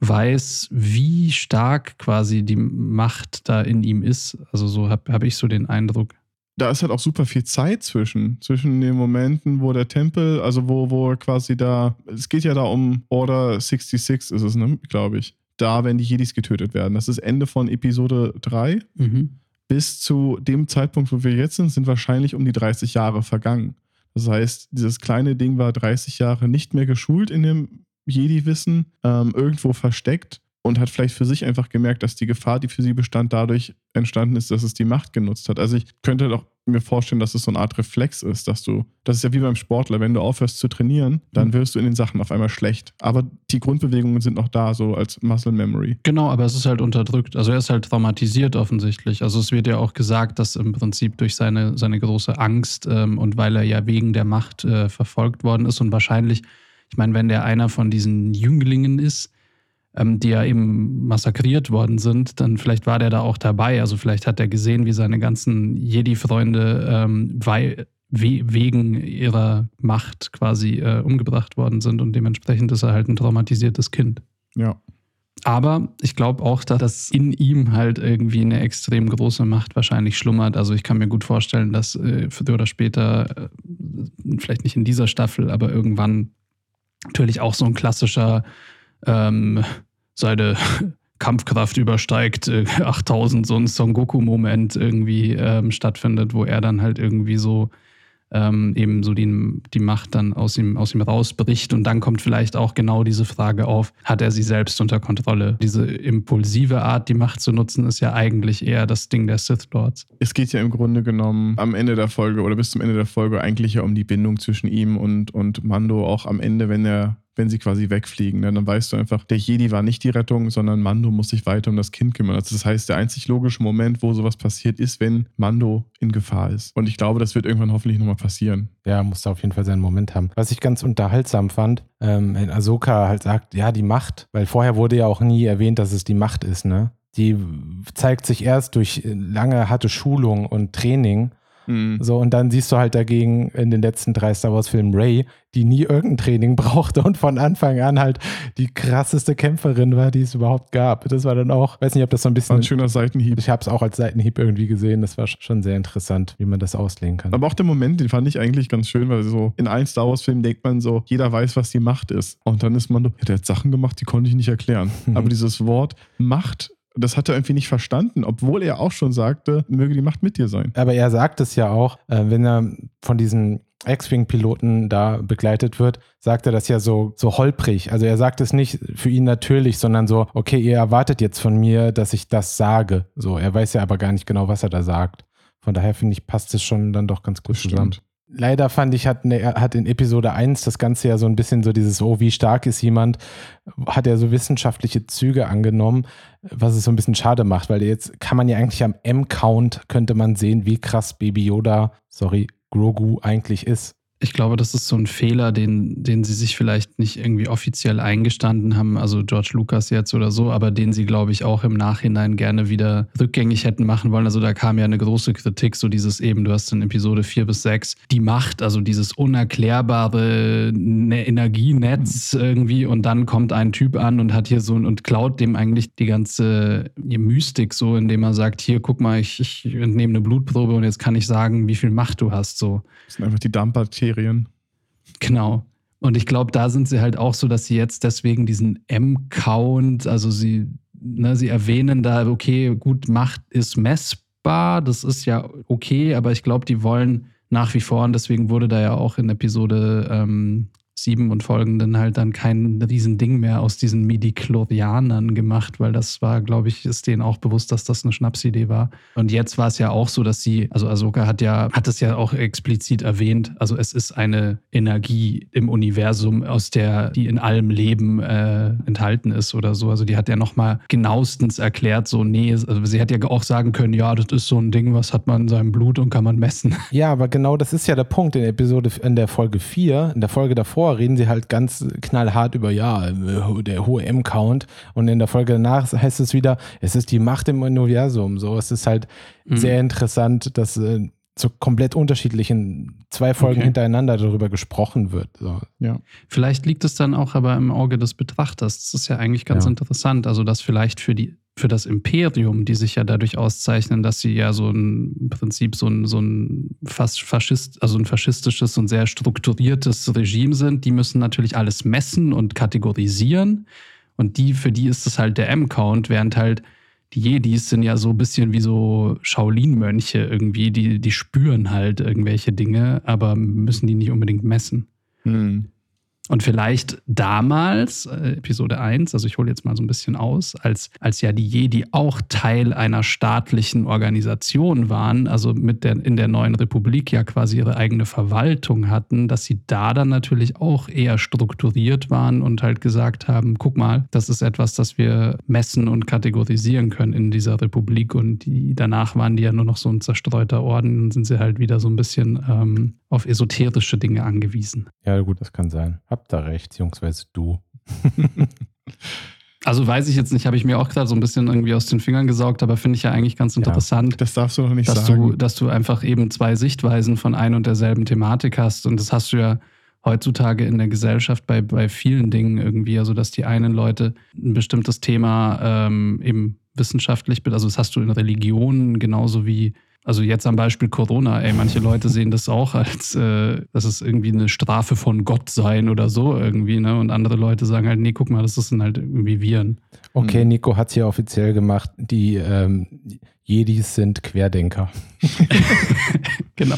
weiß, wie stark quasi die Macht da in ihm ist. Also so habe hab ich so den Eindruck. Da ist halt auch super viel Zeit zwischen. Zwischen den Momenten, wo der Tempel, also wo, wo quasi da, es geht ja da um Order 66 ist es, ne, glaube ich. Da werden die Jedis getötet werden. Das ist Ende von Episode 3. Mhm. Bis zu dem Zeitpunkt, wo wir jetzt sind, sind wahrscheinlich um die 30 Jahre vergangen. Das heißt, dieses kleine Ding war 30 Jahre nicht mehr geschult in dem Jedi-Wissen, ähm, irgendwo versteckt und hat vielleicht für sich einfach gemerkt, dass die Gefahr, die für sie bestand, dadurch entstanden ist, dass es die Macht genutzt hat. Also ich könnte halt auch mir vorstellen, dass es so eine Art Reflex ist, dass du, das ist ja wie beim Sportler, wenn du aufhörst zu trainieren, dann wirst du in den Sachen auf einmal schlecht. Aber die Grundbewegungen sind noch da, so als Muscle Memory. Genau, aber es ist halt unterdrückt. Also er ist halt traumatisiert offensichtlich. Also es wird ja auch gesagt, dass im Prinzip durch seine, seine große Angst ähm, und weil er ja wegen der Macht äh, verfolgt worden ist und wahrscheinlich, ich meine, wenn der einer von diesen Jünglingen ist, ähm, die ja eben massakriert worden sind, dann vielleicht war der da auch dabei. Also vielleicht hat er gesehen, wie seine ganzen Jedi-Freunde ähm, weil, we, wegen ihrer Macht quasi äh, umgebracht worden sind und dementsprechend ist er halt ein traumatisiertes Kind. Ja. Aber ich glaube auch, dass das in ihm halt irgendwie eine extrem große Macht wahrscheinlich schlummert. Also ich kann mir gut vorstellen, dass äh, früher oder später, äh, vielleicht nicht in dieser Staffel, aber irgendwann natürlich auch so ein klassischer ähm, seine Kampfkraft übersteigt äh, 8000, so ein Son Goku-Moment irgendwie ähm, stattfindet, wo er dann halt irgendwie so ähm, eben so die, die Macht dann aus ihm, aus ihm rausbricht. Und dann kommt vielleicht auch genau diese Frage auf, hat er sie selbst unter Kontrolle? Diese impulsive Art, die Macht zu nutzen, ist ja eigentlich eher das Ding der Sith Lords. Es geht ja im Grunde genommen am Ende der Folge oder bis zum Ende der Folge eigentlich ja um die Bindung zwischen ihm und, und Mando, auch am Ende, wenn er wenn sie quasi wegfliegen. Ne? Dann weißt du einfach, der Jedi war nicht die Rettung, sondern Mando muss sich weiter um das Kind kümmern. Also das heißt, der einzig logische Moment, wo sowas passiert, ist, wenn Mando in Gefahr ist. Und ich glaube, das wird irgendwann hoffentlich nochmal passieren. Ja, muss da auf jeden Fall seinen Moment haben. Was ich ganz unterhaltsam fand, ähm, wenn Ahsoka halt sagt, ja, die Macht, weil vorher wurde ja auch nie erwähnt, dass es die Macht ist, ne? Die zeigt sich erst durch lange harte Schulung und Training Mhm. So, und dann siehst du halt dagegen in den letzten drei Star Wars-Filmen Ray, die nie irgendein Training brauchte und von Anfang an halt die krasseste Kämpferin war, die es überhaupt gab. Das war dann auch, weiß nicht, ob das so ein bisschen. War ein schöner Seitenhieb. Ich habe es auch als Seitenhieb irgendwie gesehen. Das war schon sehr interessant, wie man das auslegen kann. Aber auch der Moment, den fand ich eigentlich ganz schön, weil so in allen Star Wars-Filmen denkt man so, jeder weiß, was die Macht ist. Und dann ist man so, ja, der hat Sachen gemacht, die konnte ich nicht erklären. Aber dieses Wort Macht das hat er irgendwie nicht verstanden, obwohl er auch schon sagte, möge die Macht mit dir sein. Aber er sagt es ja auch, äh, wenn er von diesen X-Wing-Piloten da begleitet wird, sagt er das ja so, so holprig. Also er sagt es nicht für ihn natürlich, sondern so, okay, ihr erwartet jetzt von mir, dass ich das sage. So, er weiß ja aber gar nicht genau, was er da sagt. Von daher finde ich, passt es schon dann doch ganz gut zusammen. Leider fand ich, hat, ne, hat in Episode 1 das Ganze ja so ein bisschen so dieses, oh, wie stark ist jemand, hat er so wissenschaftliche Züge angenommen, was es so ein bisschen schade macht, weil jetzt kann man ja eigentlich am M-Count, könnte man sehen, wie krass Baby Yoda, sorry, Grogu eigentlich ist. Ich glaube, das ist so ein Fehler, den, den sie sich vielleicht nicht irgendwie offiziell eingestanden haben, also George Lucas jetzt oder so, aber den sie, glaube ich, auch im Nachhinein gerne wieder rückgängig hätten machen wollen. Also da kam ja eine große Kritik, so dieses eben, du hast in Episode 4 bis 6 die Macht, also dieses unerklärbare ne-, Energienetz irgendwie und dann kommt ein Typ an und hat hier so und klaut dem eigentlich die ganze Mystik so, indem er sagt, hier, guck mal, ich, ich entnehme eine Blutprobe und jetzt kann ich sagen, wie viel Macht du hast. So. Das sind einfach die Dampfbakterien Serien. Genau. Und ich glaube, da sind sie halt auch so, dass sie jetzt deswegen diesen M-Count, also sie, ne, sie erwähnen da, okay, gut, Macht ist messbar, das ist ja okay, aber ich glaube, die wollen nach wie vor, und deswegen wurde da ja auch in Episode ähm, sieben und folgenden halt dann kein Riesending mehr aus diesen Midi-Chlorianern gemacht, weil das war, glaube ich, ist denen auch bewusst, dass das eine Schnapsidee war. Und jetzt war es ja auch so, dass sie, also Ahsoka hat ja, hat es ja auch explizit erwähnt, also es ist eine Energie im Universum, aus der, die in allem Leben äh, enthalten ist oder so. Also die hat ja nochmal genauestens erklärt, so, nee, also sie hätte ja auch sagen können, ja, das ist so ein Ding, was hat man in seinem Blut und kann man messen. Ja, aber genau das ist ja der Punkt in Episode, in der Folge 4, in der Folge davor davor reden sie halt ganz knallhart über, ja, der hohe M-Count. Und in der Folge danach heißt es wieder, es ist die Macht im Universum. So, es ist halt mhm. sehr interessant, dass äh, so komplett unterschiedlichen zwei Folgen okay. hintereinander darüber gesprochen wird. So. Ja. Vielleicht liegt es dann auch aber im Auge des Betrachters. Das ist ja eigentlich ganz ja. interessant. Also, dass vielleicht für die für das Imperium, die sich ja dadurch auszeichnen, dass sie ja so ein im Prinzip so ein, so ein fast Faschist, also ein faschistisches und sehr strukturiertes Regime sind, die müssen natürlich alles messen und kategorisieren. Und die, für die ist es halt der M-Count, während halt die Jedis sind ja so ein bisschen wie so Shaolin-Mönche irgendwie, die, die spüren halt irgendwelche Dinge, aber müssen die nicht unbedingt messen. Hm. Und vielleicht damals, äh, Episode 1, also ich hole jetzt mal so ein bisschen aus, als, als ja die Jedi auch Teil einer staatlichen Organisation waren, also mit der, in der neuen Republik ja quasi ihre eigene Verwaltung hatten, dass sie da dann natürlich auch eher strukturiert waren und halt gesagt haben, guck mal, das ist etwas, das wir messen und kategorisieren können in dieser Republik. Und die, danach waren die ja nur noch so ein zerstreuter Orden, dann sind sie halt wieder so ein bisschen ähm, auf esoterische Dinge angewiesen. Ja, gut, das kann sein. Habt da recht, beziehungsweise du. Also weiß ich jetzt nicht, habe ich mir auch gerade so ein bisschen irgendwie aus den Fingern gesaugt, aber finde ich ja eigentlich ganz interessant. Ja, das darfst du noch nicht dass sagen. Du, dass du einfach eben zwei Sichtweisen von ein und derselben Thematik hast. Und das hast du ja heutzutage in der Gesellschaft bei, bei vielen Dingen irgendwie. Also, dass die einen Leute ein bestimmtes Thema ähm, eben wissenschaftlich, also das hast du in Religionen genauso wie Also jetzt am Beispiel Corona, ey, manche Leute sehen das auch als, äh, dass es irgendwie eine Strafe von Gott sein oder so irgendwie, ne? Und andere Leute sagen halt, nee, guck mal, das sind halt irgendwie Viren. Okay, Hm. Nico hat es hier offiziell gemacht. Die ähm, Jedis sind Querdenker. Genau.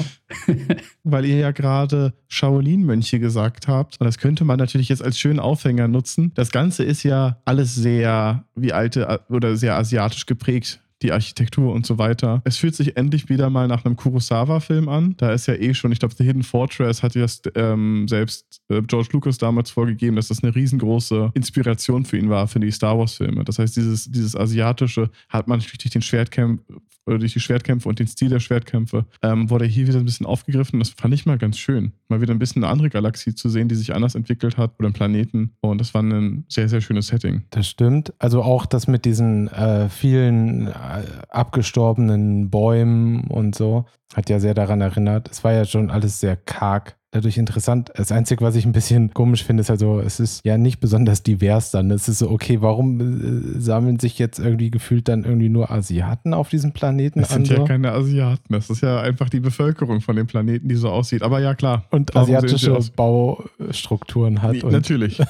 Weil ihr ja gerade Shaolin-Mönche gesagt habt. Und das könnte man natürlich jetzt als schönen Aufhänger nutzen. Das Ganze ist ja alles sehr wie alte oder sehr asiatisch geprägt. Die Architektur und so weiter. Es fühlt sich endlich wieder mal nach einem Kurosawa-Film an. Da ist ja eh schon, ich glaube, The Hidden Fortress hat ja ähm, selbst äh, George Lucas damals vorgegeben, dass das eine riesengroße Inspiration für ihn war, für die Star Wars-Filme. Das heißt, dieses, dieses Asiatische hat man natürlich durch den Schwertkämpf oder durch die Schwertkämpfe und den Stil der Schwertkämpfe, ähm, wurde hier wieder ein bisschen aufgegriffen. Das fand ich mal ganz schön. Mal wieder ein bisschen eine andere Galaxie zu sehen, die sich anders entwickelt hat oder einen Planeten. Und das war ein sehr, sehr schönes Setting. Das stimmt. Also auch das mit diesen äh, vielen äh, abgestorbenen Bäumen und so hat ja sehr daran erinnert. Es war ja schon alles sehr karg. Dadurch interessant. Das Einzige, was ich ein bisschen komisch finde, ist also, es ist ja nicht besonders divers dann. Es ist so, okay, warum äh, sammeln sich jetzt irgendwie gefühlt dann irgendwie nur Asiaten auf diesem Planeten an? sind ja so? keine Asiaten. Das ist ja einfach die Bevölkerung von dem Planeten, die so aussieht. Aber ja, klar. und asiatische? Baustrukturen hat. Nee, Natürlich.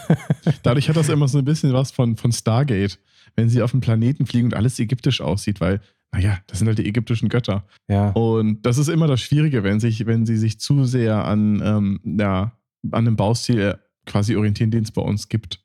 Dadurch hat das immer so ein bisschen was von, von Stargate, wenn sie auf dem Planeten fliegen und alles ägyptisch aussieht, weil, naja, das sind halt die ägyptischen Götter. Ja, Und das ist immer das Schwierige, wenn, sich, wenn sie sich zu sehr an, ähm, ja, an einem Baustil äh, quasi orientieren, den es bei uns gibt.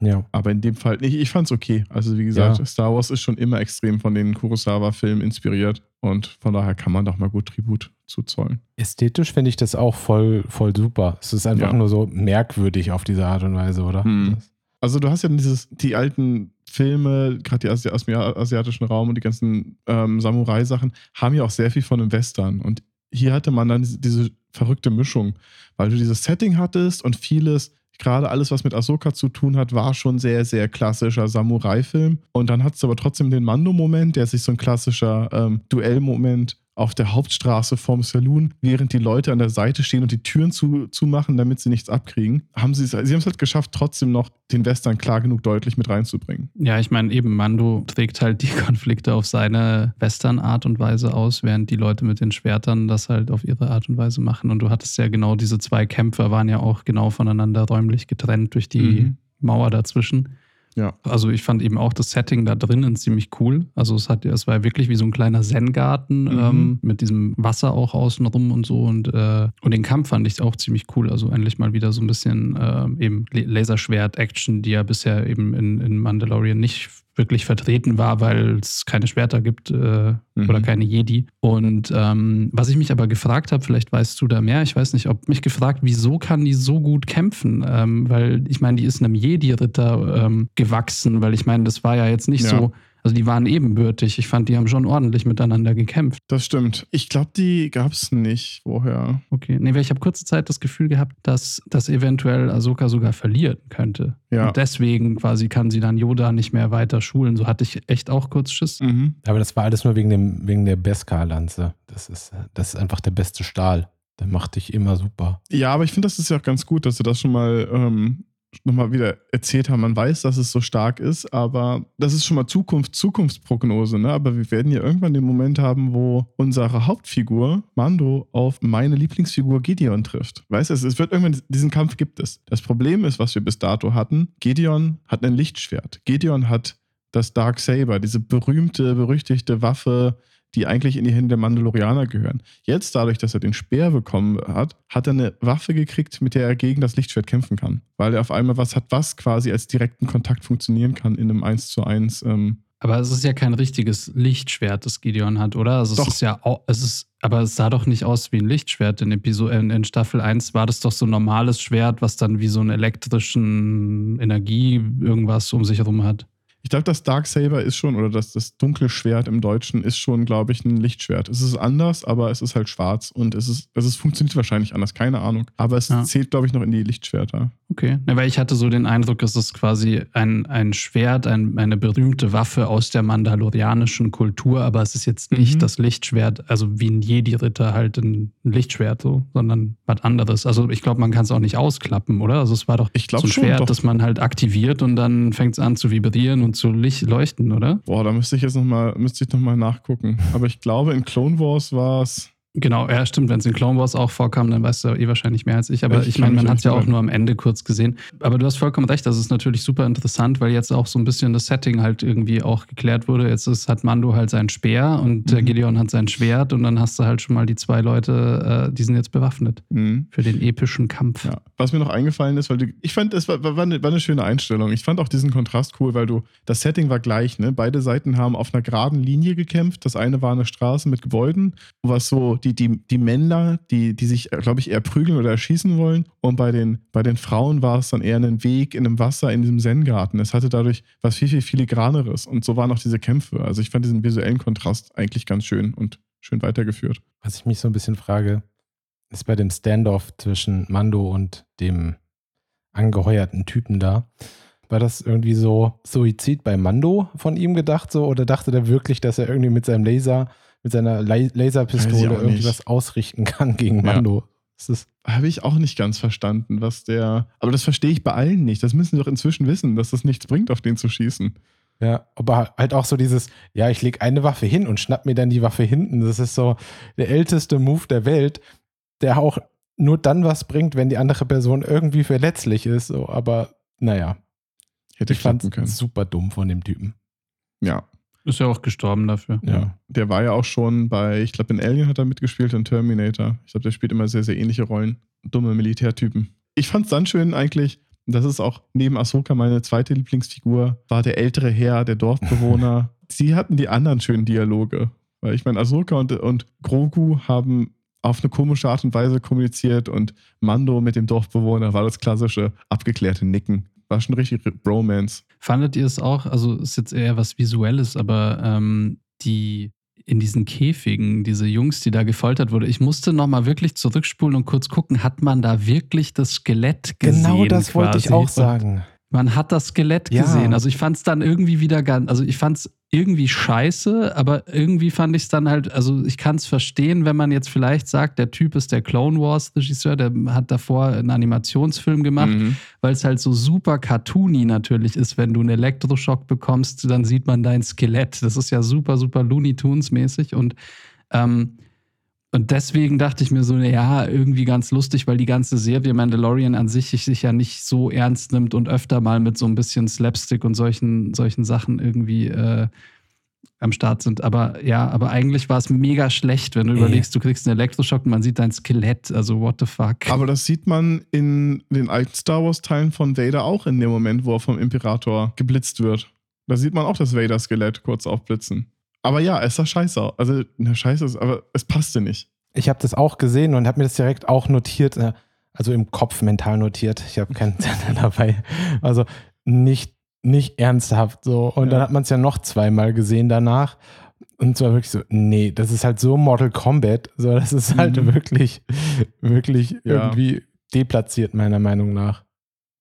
ja. Aber in dem Fall, ich, ich fand es okay. Also wie gesagt, Ja. Star Wars ist schon immer extrem von den Kurosawa-Filmen inspiriert und von daher kann man doch mal gut Tribut zuzollen. Ästhetisch finde ich das auch voll, voll super. Es ist einfach Ja. nur so merkwürdig auf diese Art und Weise, oder? Hm. Das- Also du hast ja dieses, die alten Filme, gerade die aus dem asiatischen Raum und die ganzen ähm, Samurai-Sachen, haben ja auch sehr viel von einem Western. Und hier hatte man dann diese, diese verrückte Mischung, weil du dieses Setting hattest und vieles, gerade alles, was mit Ahsoka zu tun hat, war schon sehr, sehr klassischer Samurai-Film. Und dann hattest du aber trotzdem den Mando-Moment, der sich so ein klassischer ähm, Duell-Moment auf der Hauptstraße vorm Saloon, während die Leute an der Seite stehen und die Türen zu, zumachen, damit sie nichts abkriegen, haben sie es, sie haben es halt geschafft, trotzdem noch den Western klar genug deutlich mit reinzubringen. Ja, ich meine, eben Mando trägt halt die Konflikte auf seine Western-Art und Weise aus, während die Leute mit den Schwertern das halt auf ihre Art und Weise machen. Und du hattest ja genau diese zwei Kämpfer, waren ja auch genau voneinander räumlich getrennt durch die Mhm. Mauer dazwischen. Ja. Also ich fand eben auch das Setting da drinnen ziemlich cool. Also es hat, es war ja wirklich wie so ein kleiner Zen-Garten Mhm. ähm, mit diesem Wasser auch außenrum und so. Und, äh, und den Kampf fand ich auch ziemlich cool. Also endlich mal wieder so ein bisschen ähm, eben Laserschwert-Action, die ja bisher eben in, in Mandalorian nicht wirklich vertreten war, weil es keine Schwerter gibt äh, Mhm. oder keine Jedi. Und ähm, was ich mich aber gefragt habe, vielleicht weißt du da mehr, ich weiß nicht, ob mich gefragt, wieso kann die so gut kämpfen? Ähm, weil ich meine, die ist einem Jedi-Ritter ähm, gewachsen, weil ich meine, das war ja jetzt nicht Ja. so, also die waren ebenbürtig. Ich fand, die haben schon ordentlich miteinander gekämpft. Das stimmt. Ich glaube, die gab es nicht vorher. Okay. Nee, weil ich habe kurze Zeit das Gefühl gehabt, dass das eventuell Ahsoka sogar verlieren könnte. Ja. Und deswegen quasi kann sie dann Yoda nicht mehr weiter schulen. So hatte ich echt auch kurz Schiss. Mhm. Aber das war alles nur wegen, dem, wegen der Beskar-Lanze. Das ist, das ist einfach der beste Stahl. Der macht dich immer super. Ja, aber ich finde, das ist ja auch ganz gut, dass sie das schon mal ähm, nochmal wieder erzählt haben. Man weiß, dass es so stark ist, aber das ist schon mal Zukunft, Zukunftsprognose, ne? Aber wir werden ja irgendwann den Moment haben, wo unsere Hauptfigur, Mando, auf meine Lieblingsfigur Gideon trifft. Weißt du, es, wird irgendwann, diesen Kampf gibt es. Das Problem ist, was wir bis dato hatten, Gideon hat ein Lichtschwert. Gideon hat das Dark Saber, diese berühmte, berüchtigte Waffe, die eigentlich in die Hände der Mandalorianer gehören. Jetzt, dadurch, dass er den Speer bekommen hat, hat er eine Waffe gekriegt, mit der er gegen das Lichtschwert kämpfen kann. Weil er auf einmal was hat, was quasi als direkten Kontakt funktionieren kann in einem 1 zu 1. Ähm, Aber es ist ja kein richtiges Lichtschwert, das Gideon hat, oder? Also Doch. es ist ja auch, es ist, aber es sah doch nicht aus wie ein Lichtschwert. In, Episode, in, in Staffel 1 war das doch so ein normales Schwert, was dann wie so einen elektrischen Energie irgendwas um sich herum hat. Ich glaube, das Dark Saber ist schon, oder das, das dunkle Schwert im Deutschen ist schon, glaube ich, ein Lichtschwert. Es ist anders, aber es ist halt schwarz und es ist, es ist, funktioniert wahrscheinlich anders, keine Ahnung. Aber es Ja. zählt, glaube ich, noch in die Lichtschwerter. Okay. Ja, weil ich hatte so den Eindruck, es ist quasi ein, ein Schwert, ein, eine berühmte Waffe aus der mandalorianischen Kultur, aber es ist jetzt nicht Mhm. das Lichtschwert, also wie ein Jedi-Ritter halt ein Lichtschwert so, sondern was anderes. Also ich glaube, man kann es auch nicht ausklappen, oder? Also es war doch Ich so ein schon, Schwert, doch. das man halt aktiviert und dann fängt es an zu vibrieren und zu leuchten, oder? Boah, da müsste ich jetzt nochmal, müsste ich noch mal nachgucken. Aber ich glaube, in Clone Wars war es. Genau, ja, stimmt. Wenn es in Clone Wars auch vorkam, dann weißt du eh wahrscheinlich mehr als ich. Aber Ich ich, meine, man hat es ja auch nur am Ende kurz gesehen. Aber du hast vollkommen recht, das ist natürlich super interessant, weil jetzt auch so ein bisschen das Setting halt irgendwie auch geklärt wurde. Jetzt ist, hat Mando halt seinen Speer und äh, Mhm. Gideon hat sein Schwert und dann hast du halt schon mal die zwei Leute, äh, die sind jetzt bewaffnet Hm. für den epischen Kampf. Ja. Was mir noch eingefallen ist, weil du, ich fand, es war, war, eine, war eine schöne Einstellung. Ich fand auch diesen Kontrast cool, weil du, das Setting war gleich, ne? Beide Seiten haben auf einer geraden Linie gekämpft. Das eine war eine Straße mit Gebäuden, was so die, die, die Männer, die, die sich, glaube ich, eher prügeln oder erschießen wollen. Und bei den, bei den Frauen war es dann eher ein Weg in einem Wasser in diesem Zen-Garten. Es hatte dadurch was viel, viel filigraneres. Und so waren auch diese Kämpfe. Also ich fand diesen visuellen Kontrast eigentlich ganz schön und schön weitergeführt. Was ich mich so ein bisschen frage, ist bei dem Standoff zwischen Mando und dem angeheuerten Typen da. War das irgendwie so Suizid bei Mando von ihm gedacht so oder dachte der wirklich, dass er irgendwie mit seinem Laser, mit seiner Laserpistole auch irgendwie nicht. was ausrichten kann gegen Ja. Mando? Das ist, Habe ich auch nicht ganz verstanden, was der. Aber das verstehe ich bei allen nicht. Das müssen sie doch inzwischen wissen, dass das nichts bringt, auf den zu schießen. ja, aber halt auch so dieses, ja, ich lege eine Waffe hin und schnapp mir dann die Waffe hinten. Das ist so der älteste Move der Welt, der auch nur dann was bringt, wenn die andere Person irgendwie verletzlich ist. So, aber naja, Hätte ich fand klappen können. es super dumm von dem Typen. Ja, Ist ja auch gestorben dafür. ja. Der war ja auch schon bei, ich glaube, in Alien hat er mitgespielt und Terminator. Ich glaube, der spielt immer sehr, sehr ähnliche Rollen. Dumme Militärtypen. Ich fand es dann schön eigentlich. Das ist auch neben Ahsoka meine zweite Lieblingsfigur, war der ältere Herr, der Dorfbewohner. Sie hatten die anderen schönen Dialoge. Weil ich meine, Ahsoka und, und Grogu haben auf eine komische Art und Weise kommuniziert und Mando mit dem Dorfbewohner war das klassische abgeklärte Nicken. War schon richtig Bromance. Fandet ihr es auch, also ist jetzt eher was Visuelles, aber ähm, die in diesen Käfigen, diese Jungs, die da gefoltert wurde, ich musste nochmal wirklich zurückspulen und kurz gucken, hat man da wirklich das Skelett gesehen? Genau das wollte ich quasi? auch Und sagen. Man hat das Skelett Ja. gesehen. Also ich fand es dann irgendwie wieder ganz, also ich fand es irgendwie scheiße, aber irgendwie fand ich es dann halt, also ich kann es verstehen, wenn man jetzt vielleicht sagt, der Typ ist der Clone Wars Regisseur, der hat davor einen Animationsfilm gemacht, Mhm. weil es halt so super cartoony natürlich ist, wenn du einen Elektroschock bekommst, dann sieht man dein Skelett. Das ist ja super, super Looney Tunes mäßig und ähm, und deswegen dachte ich mir so, ja, irgendwie ganz lustig, weil die ganze Serie Mandalorian an sich sich ja nicht so ernst nimmt und öfter mal mit so ein bisschen Slapstick und solchen, solchen Sachen irgendwie äh, am Start sind. Aber ja, aber eigentlich war es mega schlecht, wenn du Ey. überlegst, du kriegst einen Elektroschock und man sieht dein Skelett. Also what the fuck. Aber das sieht man in den alten Star Wars-Teilen von Vader auch in dem Moment, wo er vom Imperator geblitzt wird. Da sieht man auch das Vader-Skelett kurz aufblitzen. Aber ja, es sah scheiße aus. Also, na, scheiße ist, aber es passte nicht. Ich habe das auch gesehen und habe mir das direkt auch notiert, äh, also im Kopf mental notiert. Ich habe keinen Zettel dabei. Also nicht, nicht ernsthaft so. Und Ja. dann hat man es ja noch zweimal gesehen danach. Und zwar wirklich so, nee, das ist halt so Mortal Kombat. So, das ist halt Mhm. wirklich, wirklich Ja. irgendwie deplatziert, meiner Meinung nach.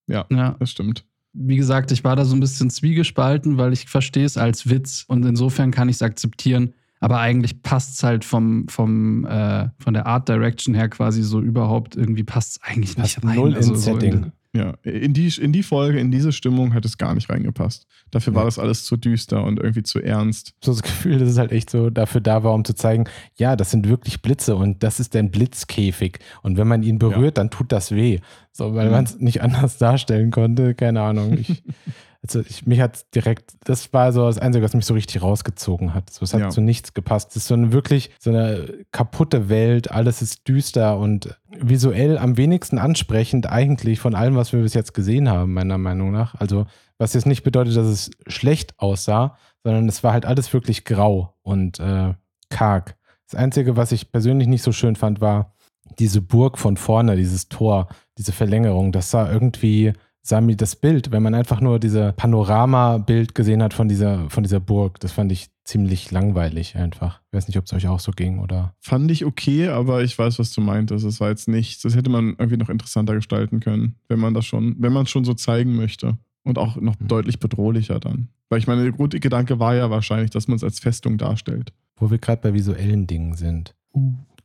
Ja, ja. das stimmt. Wie gesagt, ich war da so ein bisschen zwiegespalten, weil ich verstehe es als Witz und insofern kann ich es akzeptieren. Aber eigentlich passt es halt vom, vom, äh, von der Art Direction her quasi so überhaupt irgendwie passt es eigentlich Passt nicht rein. null Also ins so in- Setting. Ja, in die, in die Folge, in diese Stimmung hat es gar nicht reingepasst. Dafür war Ja. das alles zu düster und irgendwie zu ernst. So das Gefühl, dass es halt echt so dafür da war, um zu zeigen, ja, das sind wirklich Blitze und das ist ein Blitzkäfig. Und wenn man ihn berührt, dann tut das weh. So, weil Mhm. man es nicht anders darstellen konnte. Keine Ahnung. Ich, also ich, mich hat direkt, das war so das Einzige, was mich so richtig rausgezogen hat. So, es hat Ja. zu nichts gepasst. Es ist so eine wirklich so eine kaputte Welt, alles ist düster und visuell am wenigsten ansprechend eigentlich von allem, was wir bis jetzt gesehen haben, meiner Meinung nach. Also, was jetzt nicht bedeutet, dass es schlecht aussah, sondern es war halt alles wirklich grau und äh, karg. Das Einzige, was ich persönlich nicht so schön fand, war diese Burg von vorne, dieses Tor, diese Verlängerung. Das sah irgendwie, sah mir das Bild, wenn man einfach nur diese Panoramabild gesehen hat von dieser, von dieser Burg, das fand ich ziemlich langweilig einfach. Ich weiß nicht, ob es euch auch so ging oder. Fand ich okay, aber ich weiß, was du meintest. Es war jetzt nicht, das hätte man irgendwie noch interessanter gestalten können, wenn man das schon, wenn man es schon so zeigen möchte. Und auch noch Mhm. deutlich bedrohlicher dann. Weil ich meine, der gute Gedanke war ja wahrscheinlich, dass man es als Festung darstellt. Wo wir gerade bei visuellen Dingen sind.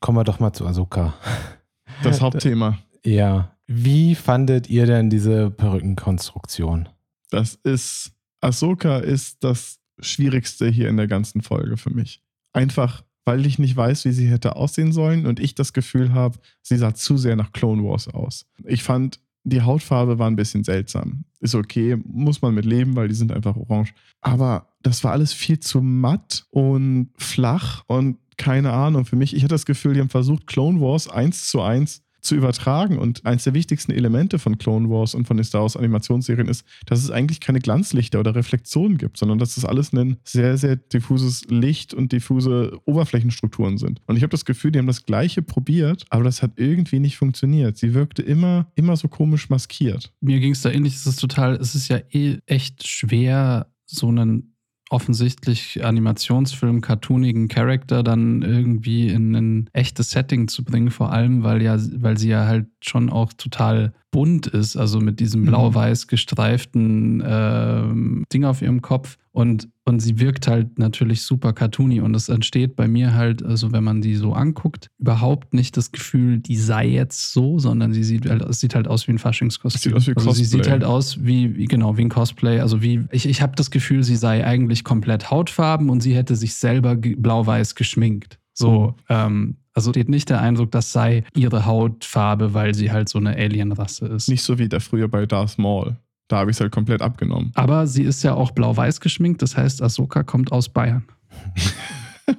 Kommen wir doch mal zu Ahsoka. Das Hauptthema. Ja. Wie fandet ihr denn diese Perückenkonstruktion? Das ist Ahsoka ist das Schwierigste hier in der ganzen Folge für mich. Einfach, weil ich nicht weiß, wie sie hätte aussehen sollen und ich das Gefühl habe, sie sah zu sehr nach Clone Wars aus. Ich fand, die Hautfarbe war ein bisschen seltsam. Ist okay, muss man mit leben, weil die sind einfach orange. Aber das war alles viel zu matt und flach und keine Ahnung. Für mich, ich hatte das Gefühl, die haben versucht, Clone Wars eins zu eins zu übertragen. Und eines der wichtigsten Elemente von Clone Wars und von den Star Wars Animationsserien ist, dass es eigentlich keine Glanzlichter oder Reflexionen gibt, sondern dass es alles ein sehr, sehr diffuses Licht und diffuse Oberflächenstrukturen sind. Und ich habe das Gefühl, die haben das Gleiche probiert, aber das hat irgendwie nicht funktioniert. Sie wirkte immer, immer so komisch maskiert. Mir ging es da ähnlich. Es ist total, es ist ja eh echt schwer, so einen offensichtlich Animationsfilm, cartoonigen Charakter dann irgendwie in ein echtes Setting zu bringen, vor allem, weil ja, weil sie ja halt schon auch total bunt ist, also mit diesem Mhm. blau-weiß gestreiften ähm, Ding auf ihrem Kopf. Und, und sie wirkt halt natürlich super cartoony. Und es entsteht bei mir halt, also wenn man die so anguckt, überhaupt nicht das Gefühl, die sei jetzt so, sondern sie sieht halt, es sieht halt aus wie ein Faschingskostüm. Sieht wie also sie sieht halt aus wie, wie genau, wie ein Cosplay. Also wie, ich, ich habe das Gefühl, sie sei eigentlich komplett hautfarben und sie hätte sich selber blau-weiß geschminkt. So, ähm, also steht nicht der Eindruck, das sei ihre Hautfarbe, weil sie halt so eine Alienrasse ist. Nicht so wie der früher bei Darth Maul. Da habe ich es halt komplett abgenommen. Aber sie ist ja auch blau-weiß geschminkt, das heißt, Ahsoka kommt aus Bayern.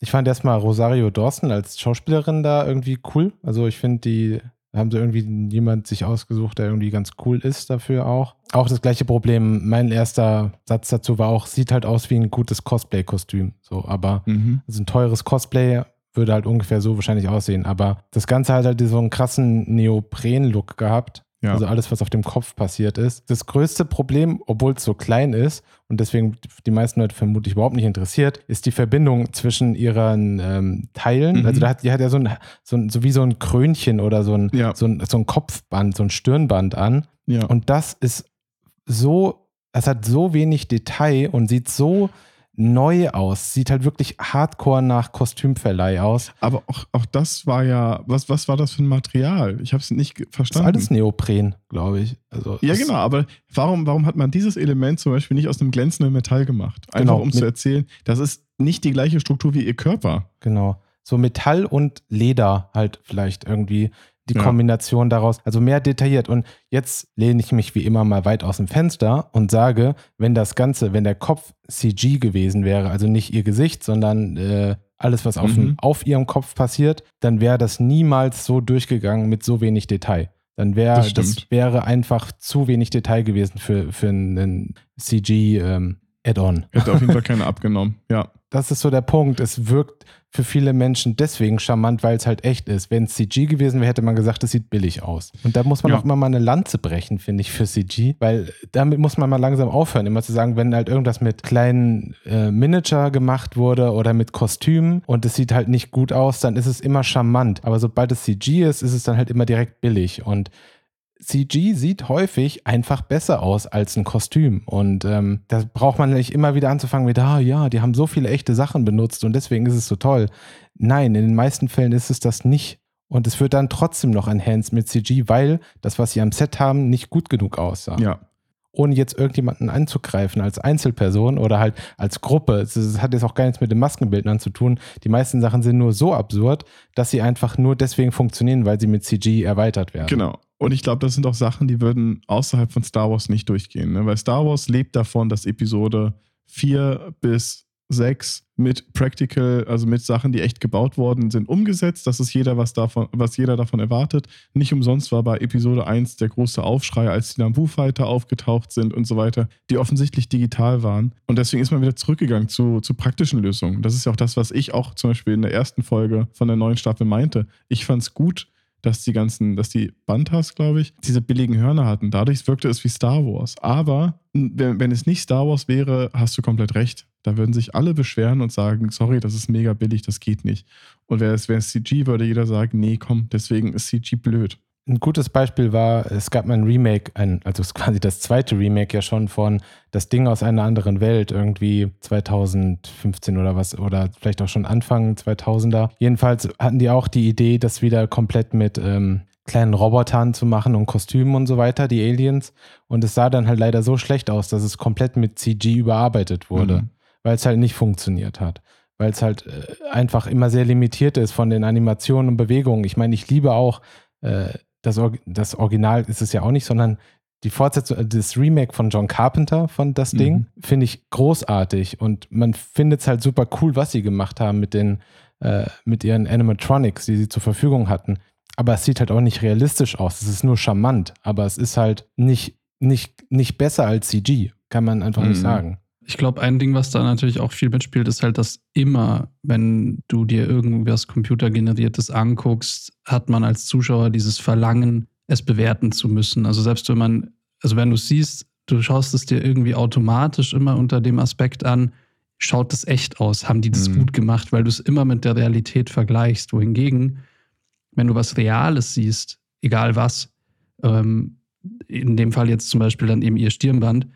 Ich fand erstmal Rosario Dawson als Schauspielerin da irgendwie cool. Also ich finde, die haben sie irgendwie jemand sich ausgesucht, der irgendwie ganz cool ist dafür auch. Auch das gleiche Problem. Mein erster Satz dazu war auch, sieht halt aus wie ein gutes Cosplay-Kostüm. So, aber Mhm. also ein teures Cosplay würde halt ungefähr so wahrscheinlich aussehen. Aber das Ganze hat halt so einen krassen Neopren-Look gehabt. Ja. Also alles, was auf dem Kopf passiert ist. Das größte Problem, obwohl es so klein ist und deswegen die meisten Leute vermutlich überhaupt nicht interessiert, ist die Verbindung zwischen ihren ähm, Teilen. Mhm. Also da hat, die hat ja so ein, so ein, so wie so ein Krönchen oder so ein, Ja. so ein, so ein Kopfband, so ein Stirnband an. ja. Und das ist so, es hat so wenig Detail und sieht so neu aus. Sieht halt wirklich hardcore nach Kostümverleih aus. Aber auch, auch das war ja, was, was war das für ein Material? Ich habe es nicht ge- Das ist verstanden. alles Neopren, glaube ich. Also Ja, genau, aber warum, warum hat man dieses Element zum Beispiel nicht aus einem glänzenden Metall gemacht? Einfach Genau, um zu erzählen, das ist nicht die gleiche Struktur wie ihr Körper. Genau. So Metall und Leder halt vielleicht irgendwie die Ja. Kombination daraus. Also mehr detailliert. Und jetzt lehne ich mich wie immer mal weit aus dem Fenster und sage, wenn das Ganze, wenn der Kopf CG gewesen wäre, also nicht ihr Gesicht, sondern äh, alles, was auf, Mhm. dem, auf ihrem Kopf passiert, dann wäre das niemals so durchgegangen mit so wenig Detail. Dann wäre Das das, wäre einfach zu wenig Detail gewesen für, für einen CG ähm, Add-on. Hätte auf jeden Fall keiner abgenommen. Ja. Das ist so der Punkt. Es wirkt für viele Menschen deswegen charmant, weil es halt echt ist. Wenn es CG gewesen wäre, hätte man gesagt, es sieht billig aus. Und da muss man Ja. auch immer mal eine Lanze brechen, finde ich, für CG, weil damit muss man mal langsam aufhören, immer zu sagen, wenn halt irgendwas mit kleinen äh, Miniature gemacht wurde oder mit Kostümen und es sieht halt nicht gut aus, dann ist es immer charmant. Aber sobald es CG ist, ist es dann halt immer direkt billig. Und CG sieht häufig einfach besser aus als ein Kostüm. Und ähm, da braucht man nicht immer wieder anzufangen mit, ah ja, die haben so viele echte Sachen benutzt und deswegen ist es so toll. Nein, in den meisten Fällen ist es das nicht. Und es wird dann trotzdem noch enhanced mit CG, weil das, was sie am Set haben, nicht gut genug aussah. Ja. Ohne jetzt irgendjemanden anzugreifen als Einzelperson oder halt als Gruppe. Es hat jetzt auch gar nichts mit den Maskenbildnern zu tun. Die meisten Sachen sind nur so absurd, dass sie einfach nur deswegen funktionieren, weil sie mit CG erweitert werden. Genau. Und ich glaube, das sind auch Sachen, die würden außerhalb von Star Wars nicht durchgehen. Ne? Weil Star Wars lebt davon, dass Episode 4 bis 6 mit Practical, also mit Sachen, die echt gebaut worden sind, umgesetzt. Das ist jeder, was davon, was jeder davon erwartet. Nicht umsonst war bei Episode 1 der große Aufschrei, als die Naboo-Fighter aufgetaucht sind und so weiter, die offensichtlich digital waren. Und deswegen ist man wieder zurückgegangen zu, zu praktischen Lösungen. Das ist ja auch das, was ich auch zum Beispiel in der ersten Folge von der neuen Staffel meinte. Ich fand es gut, dass die ganzen, dass die Bantas, glaube ich, diese billigen Hörner hatten. Dadurch wirkte es wie Star Wars. Aber wenn, wenn es nicht Star Wars wäre, hast du komplett recht. Da würden sich alle beschweren und sagen, sorry, das ist mega billig, das geht nicht. Und wäre es, wäre es CG, würde jeder sagen, nee, komm, deswegen ist CG blöd. Ein gutes Beispiel war, es gab mal ein Remake, ein, also es ist quasi das zweite Remake ja schon von Das Ding aus einer anderen Welt, irgendwie 2015 oder was, oder vielleicht auch schon Anfang 2000er. Jedenfalls hatten die auch die Idee, das wieder komplett mit ähm, kleinen Robotern zu machen und Kostümen und so weiter, die Aliens. Und es sah dann halt leider so schlecht aus, dass es komplett mit CG überarbeitet wurde, Mhm. weil es halt nicht funktioniert hat. Weil es halt äh, einfach immer sehr limitiert ist von den Animationen und Bewegungen. Ich meine, ich liebe auch äh, das, Or das Original ist es ja auch nicht, sondern die Fortsetzung, äh, das Remake von John Carpenter von das Mhm. Ding, finde ich großartig. Und man findet es halt super cool, was sie gemacht haben mit den, äh, mit ihren Animatronics, die sie zur Verfügung hatten. Aber es sieht halt auch nicht realistisch aus. Es ist nur charmant, aber es ist halt nicht, nicht, nicht besser als CG, kann man einfach nicht Mhm. sagen. Ich glaube, ein Ding, was da natürlich auch viel mitspielt, ist halt, dass immer, wenn du dir irgendwas computergeneriertes anguckst, hat man als Zuschauer dieses Verlangen, es bewerten zu müssen. Also selbst wenn man, also wenn du siehst, du schaust es dir irgendwie automatisch immer unter dem Aspekt an, schaut das echt aus? Haben die das Mhm. gut gemacht? Weil du es immer mit der Realität vergleichst. Wohingegen, wenn du was Reales siehst, egal was, ähm, in dem Fall jetzt zum Beispiel dann eben ihr Stirnband,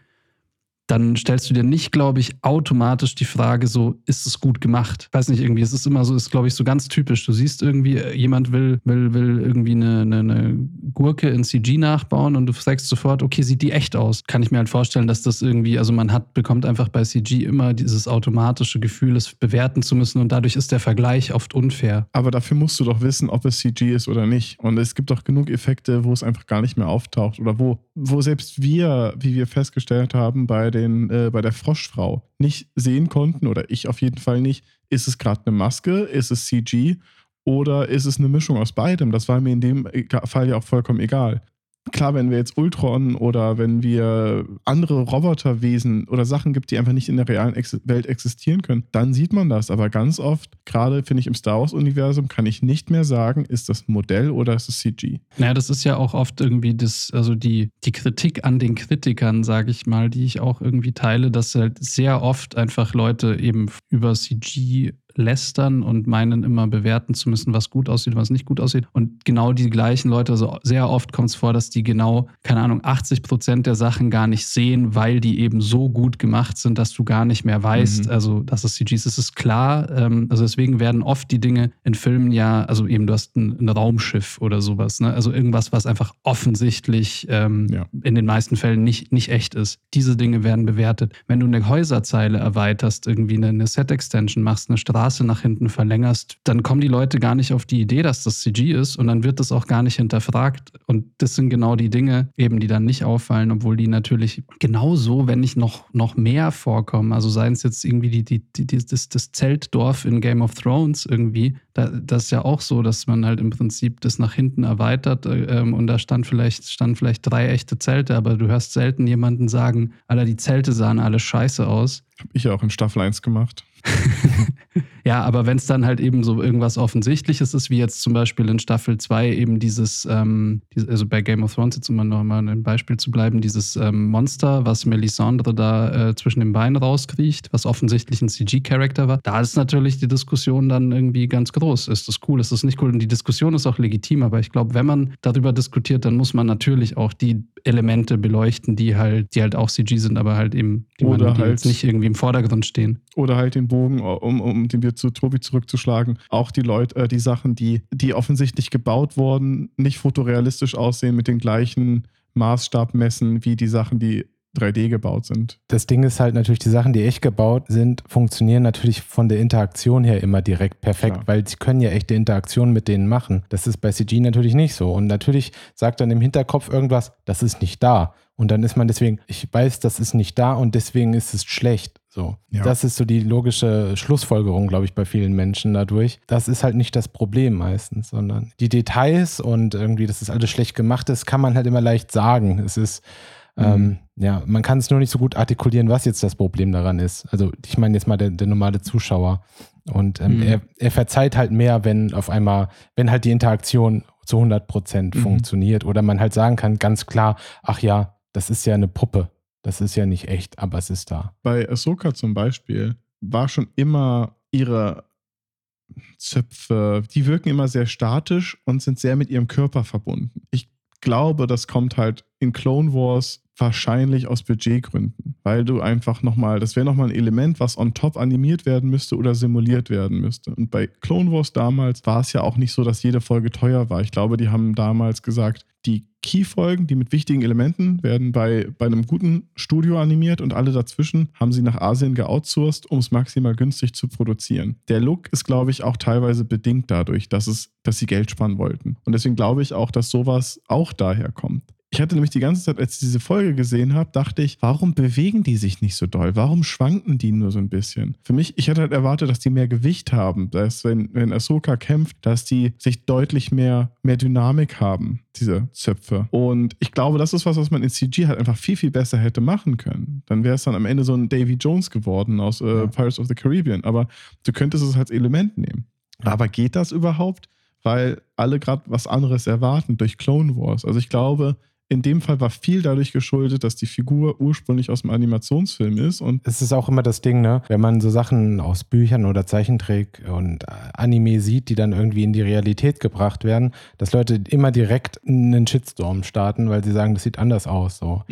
dann stellst du dir nicht, glaube ich, automatisch die Frage so, ist es gut gemacht? Ich weiß nicht, irgendwie, es ist immer so, ist, glaube ich, so ganz typisch. Du siehst irgendwie, äh, jemand will, will, will irgendwie eine, eine, eine Gurke in CG nachbauen und du sagst sofort, okay, sieht die echt aus. Kann ich mir halt vorstellen, dass das irgendwie, also man hat, bekommt einfach bei CG immer dieses automatische Gefühl, es bewerten zu müssen und dadurch ist der Vergleich oft unfair. Aber dafür musst du doch wissen, ob es CG ist oder nicht. Und es gibt doch genug Effekte, wo es einfach gar nicht mehr auftaucht. Oder wo, wo selbst wir, wie wir festgestellt haben, bei, den, äh, bei der Froschfrau nicht sehen konnten, oder ich auf jeden Fall nicht, ist es gerade eine Maske, ist es CG oder ist es eine Mischung aus beidem? Das war mir in dem Ega- Fall ja auch vollkommen egal. Klar, wenn wir jetzt Ultron oder wenn wir andere Roboterwesen oder Sachen gibt, die einfach nicht in der realen Ex Welt existieren können, dann sieht man das. Aber ganz oft, gerade finde ich im Star Wars-Universum, kann ich nicht mehr sagen, ist das Modell oder ist es CG. Naja, das ist ja auch oft irgendwie das, also die, die Kritik an den Kritikern, sage ich mal, die ich auch irgendwie teile, dass halt sehr oft einfach Leute eben über CG lästern und meinen immer bewerten zu müssen, was gut aussieht, was nicht gut aussieht. Und genau die gleichen Leute, also sehr oft kommt es vor, dass die genau, keine Ahnung, 80 Prozent der Sachen gar nicht sehen, weil die eben so gut gemacht sind, dass du gar nicht mehr weißt, Mhm. also dass es CG ist. Es ist klar, ähm, also deswegen werden oft die Dinge in Filmen ja, also eben du hast ein, ein Raumschiff oder sowas, ne? also irgendwas, was einfach offensichtlich ähm, Ja. in den meisten Fällen nicht, nicht echt ist. Diese Dinge werden bewertet. Wenn du eine Häuserzeile erweiterst, irgendwie eine, eine Set-Extension machst, eine Straße nach hinten verlängerst, dann kommen die Leute gar nicht auf die Idee, dass das CG ist und dann wird das auch gar nicht hinterfragt. Und das sind genau die Dinge, eben die dann nicht auffallen, obwohl die natürlich genauso, wenn nicht noch, noch mehr vorkommen. Also seien es jetzt irgendwie die, die, die, das, das Zeltdorf in Game of Thrones irgendwie, da, das ist ja auch so, dass man halt im Prinzip das nach hinten erweitert äh, ähm, und da stand vielleicht, standen vielleicht drei echte Zelte, aber du hörst selten jemanden sagen, Alter, die Zelte sahen alle scheiße aus. Habe ich ja auch in Staffel 1 gemacht. Ja, aber wenn es dann halt eben so irgendwas Offensichtliches ist, wie jetzt zum Beispiel in Staffel 2 eben dieses, ähm, also bei Game of Thrones jetzt um noch mal ein Beispiel zu bleiben, dieses ähm, Monster, was Melisandre da äh, zwischen den Beinen rauskriecht, was offensichtlich ein CG-Charakter war, da ist natürlich die Diskussion dann irgendwie ganz groß. Ist das cool, ist das nicht cool? Und die Diskussion ist auch legitim, aber ich glaube, wenn man darüber diskutiert, dann muss man natürlich auch die Elemente beleuchten, die halt, die halt auch CG sind, aber halt eben, die, Oder man, die halt- jetzt nicht irgendwie im Vordergrund stehen. Oder halt den Bogen, um, um den wir zu Tobi zurückzuschlagen, auch die Leute, äh, die Sachen, die, die offensichtlich gebaut wurden, nicht fotorealistisch aussehen mit den gleichen Maßstabmessen wie die Sachen, die 3D gebaut sind. Das Ding ist halt natürlich, die Sachen, die echt gebaut sind, funktionieren natürlich von der Interaktion her immer direkt perfekt, Klar. weil sie können ja echte Interaktion mit denen machen. Das ist bei CG natürlich nicht so. Und natürlich sagt dann im Hinterkopf irgendwas, das ist nicht da. Und dann ist man deswegen, ich weiß, das ist nicht da und deswegen ist es schlecht. So. Ja. Das ist so die logische Schlussfolgerung, glaube ich, bei vielen Menschen dadurch. Das ist halt nicht das Problem meistens, sondern die Details und irgendwie, dass das alles schlecht gemacht ist, kann man halt immer leicht sagen. Es ist, ähm, ja, man kann es nur nicht so gut artikulieren, was jetzt das Problem daran ist. Also ich meine jetzt mal der, der normale Zuschauer. Und ähm, Mhm. er, er verzeiht halt mehr, wenn auf einmal, wenn halt die Interaktion zu 100 Prozent Mhm. funktioniert oder man halt sagen kann, ganz klar, ach ja, das ist ja eine Puppe. Das ist ja nicht echt, aber es ist da. Bei Ahsoka zum Beispiel war schon immer ihre Zöpfe, die wirken immer sehr statisch und sind sehr mit ihrem Körper verbunden. Ich glaube, das kommt halt in Clone Wars wahrscheinlich aus Budgetgründen, weil du einfach nochmal, das wäre nochmal ein Element, was on top animiert werden müsste oder simuliert werden müsste. Und bei Clone Wars damals war es ja auch nicht so, dass jede Folge teuer war. Ich glaube, die haben damals gesagt, die Key-Folgen, die mit wichtigen Elementen, werden bei, bei einem guten Studio animiert und alle dazwischen haben sie nach Asien geoutsourced, um es maximal günstig zu produzieren. Der Look ist, glaube ich, auch teilweise bedingt dadurch, dass, es, dass sie Geld sparen wollten. Und deswegen glaube ich auch, dass sowas auch daher kommt. Ich hatte nämlich die ganze Zeit, als ich diese Folge gesehen habe, dachte ich, warum bewegen die sich nicht so doll? Warum schwanken die nur so ein bisschen? Für mich, ich hätte halt erwartet, dass die mehr Gewicht haben, dass wenn, wenn Ahsoka kämpft, dass die sich deutlich mehr, mehr Dynamik haben, diese Zöpfe. Und ich glaube, das ist was, was man in CG halt einfach viel, viel besser hätte machen können. Dann wäre es dann am Ende so ein Davy Jones geworden aus äh. Pirates of the Caribbean. Aber du könntest es als Element nehmen. Aber geht das überhaupt? Weil alle gerade was anderes erwarten durch Clone Wars. Also ich glaube, in dem Fall war viel dadurch geschuldet, dass die Figur ursprünglich aus dem Animationsfilm ist und Es ist auch immer das Ding, ne? Wenn man so Sachen aus Büchern oder Zeichentrick und Anime sieht, die dann irgendwie in die Realität gebracht werden, dass Leute immer direkt einen Shitstorm starten, weil sie sagen, das sieht anders aus. So.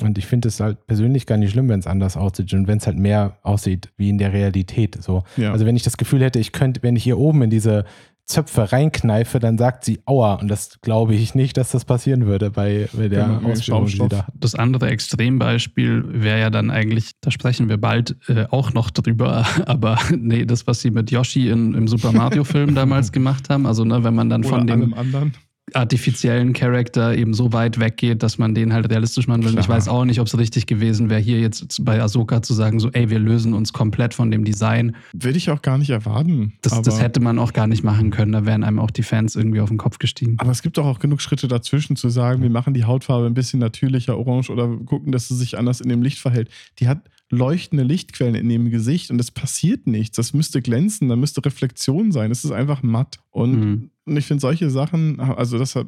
Und ich finde es halt persönlich gar nicht schlimm, wenn es anders aussieht und wenn es halt mehr aussieht wie in der Realität. So. Ja. Also wenn ich das Gefühl hätte, ich könnte, wenn ich hier oben in diese Zöpfe reinkneife, dann sagt sie Aua. Und das glaube ich nicht, dass das passieren würde bei, bei der Genau, Ausstellung, da. Das andere Extrembeispiel wäre ja dann eigentlich, da sprechen wir bald äh, auch noch drüber, aber nee, das, was sie mit Yoshi in, im Super Mario-Film damals gemacht haben, also ne, wenn man dann von oder dem allem anderen. Artifiziellen Charakter eben so weit weggeht, dass man den halt realistisch machen will. Und Ich Klar. weiß auch nicht, ob es richtig gewesen wäre, hier jetzt bei Ahsoka zu sagen, so, ey, wir lösen uns komplett von dem Design. Würde ich auch gar nicht erwarten. Das, das hätte man auch gar nicht machen können. Da wären einem auch die Fans irgendwie auf den Kopf gestiegen. aber es gibt doch auch genug Schritte dazwischen zu sagen, wir machen die Hautfarbe ein bisschen natürlicher orange oder gucken, dass sie sich anders in dem Licht verhält. Die hat leuchtende Lichtquellen in dem Gesicht und es passiert nichts. Das müsste glänzen, da müsste Reflexion sein. Es ist einfach matt. Und Mhm. Und ich finde solche Sachen, also das hat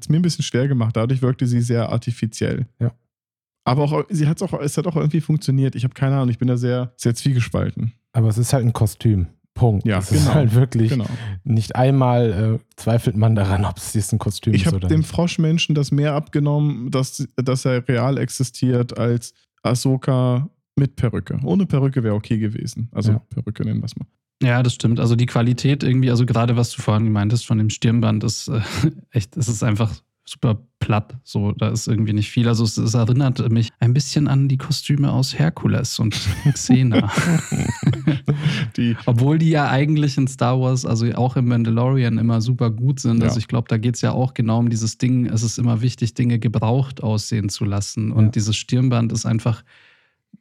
es mir ein bisschen schwer gemacht. Dadurch wirkte sie sehr artifiziell. Ja. Aber auch, sie hat's auch, es hat auch irgendwie funktioniert. Ich habe keine Ahnung, ich bin da sehr, sehr zwiegespalten. Aber es ist halt ein Kostüm. Punkt. Ja, es ist genau. halt wirklich, Genau. nicht einmal äh, zweifelt man daran, ob es jetzt ein Kostüm Ich ist habe oder dem nicht. Froschmenschen das mehr abgenommen, dass, dass er real existiert, als Ahsoka mit Perücke. Ohne Perücke wäre okay gewesen. Also Ja. Perücke nennen wir es mal. Ja, das stimmt. Also die Qualität irgendwie, also gerade was du vorhin meintest von dem Stirnband, ist äh, echt, es ist einfach super platt. So, da ist irgendwie nicht viel. Also es, es erinnert mich ein bisschen an die Kostüme aus Herkules und Xena. Die, Obwohl die ja eigentlich in Star Wars, also auch im Mandalorian, immer super gut sind. Also Ja. ich glaube, da geht es ja auch genau um dieses Ding. Es ist immer wichtig, Dinge gebraucht aussehen zu lassen. Und Ja. dieses Stirnband ist einfach,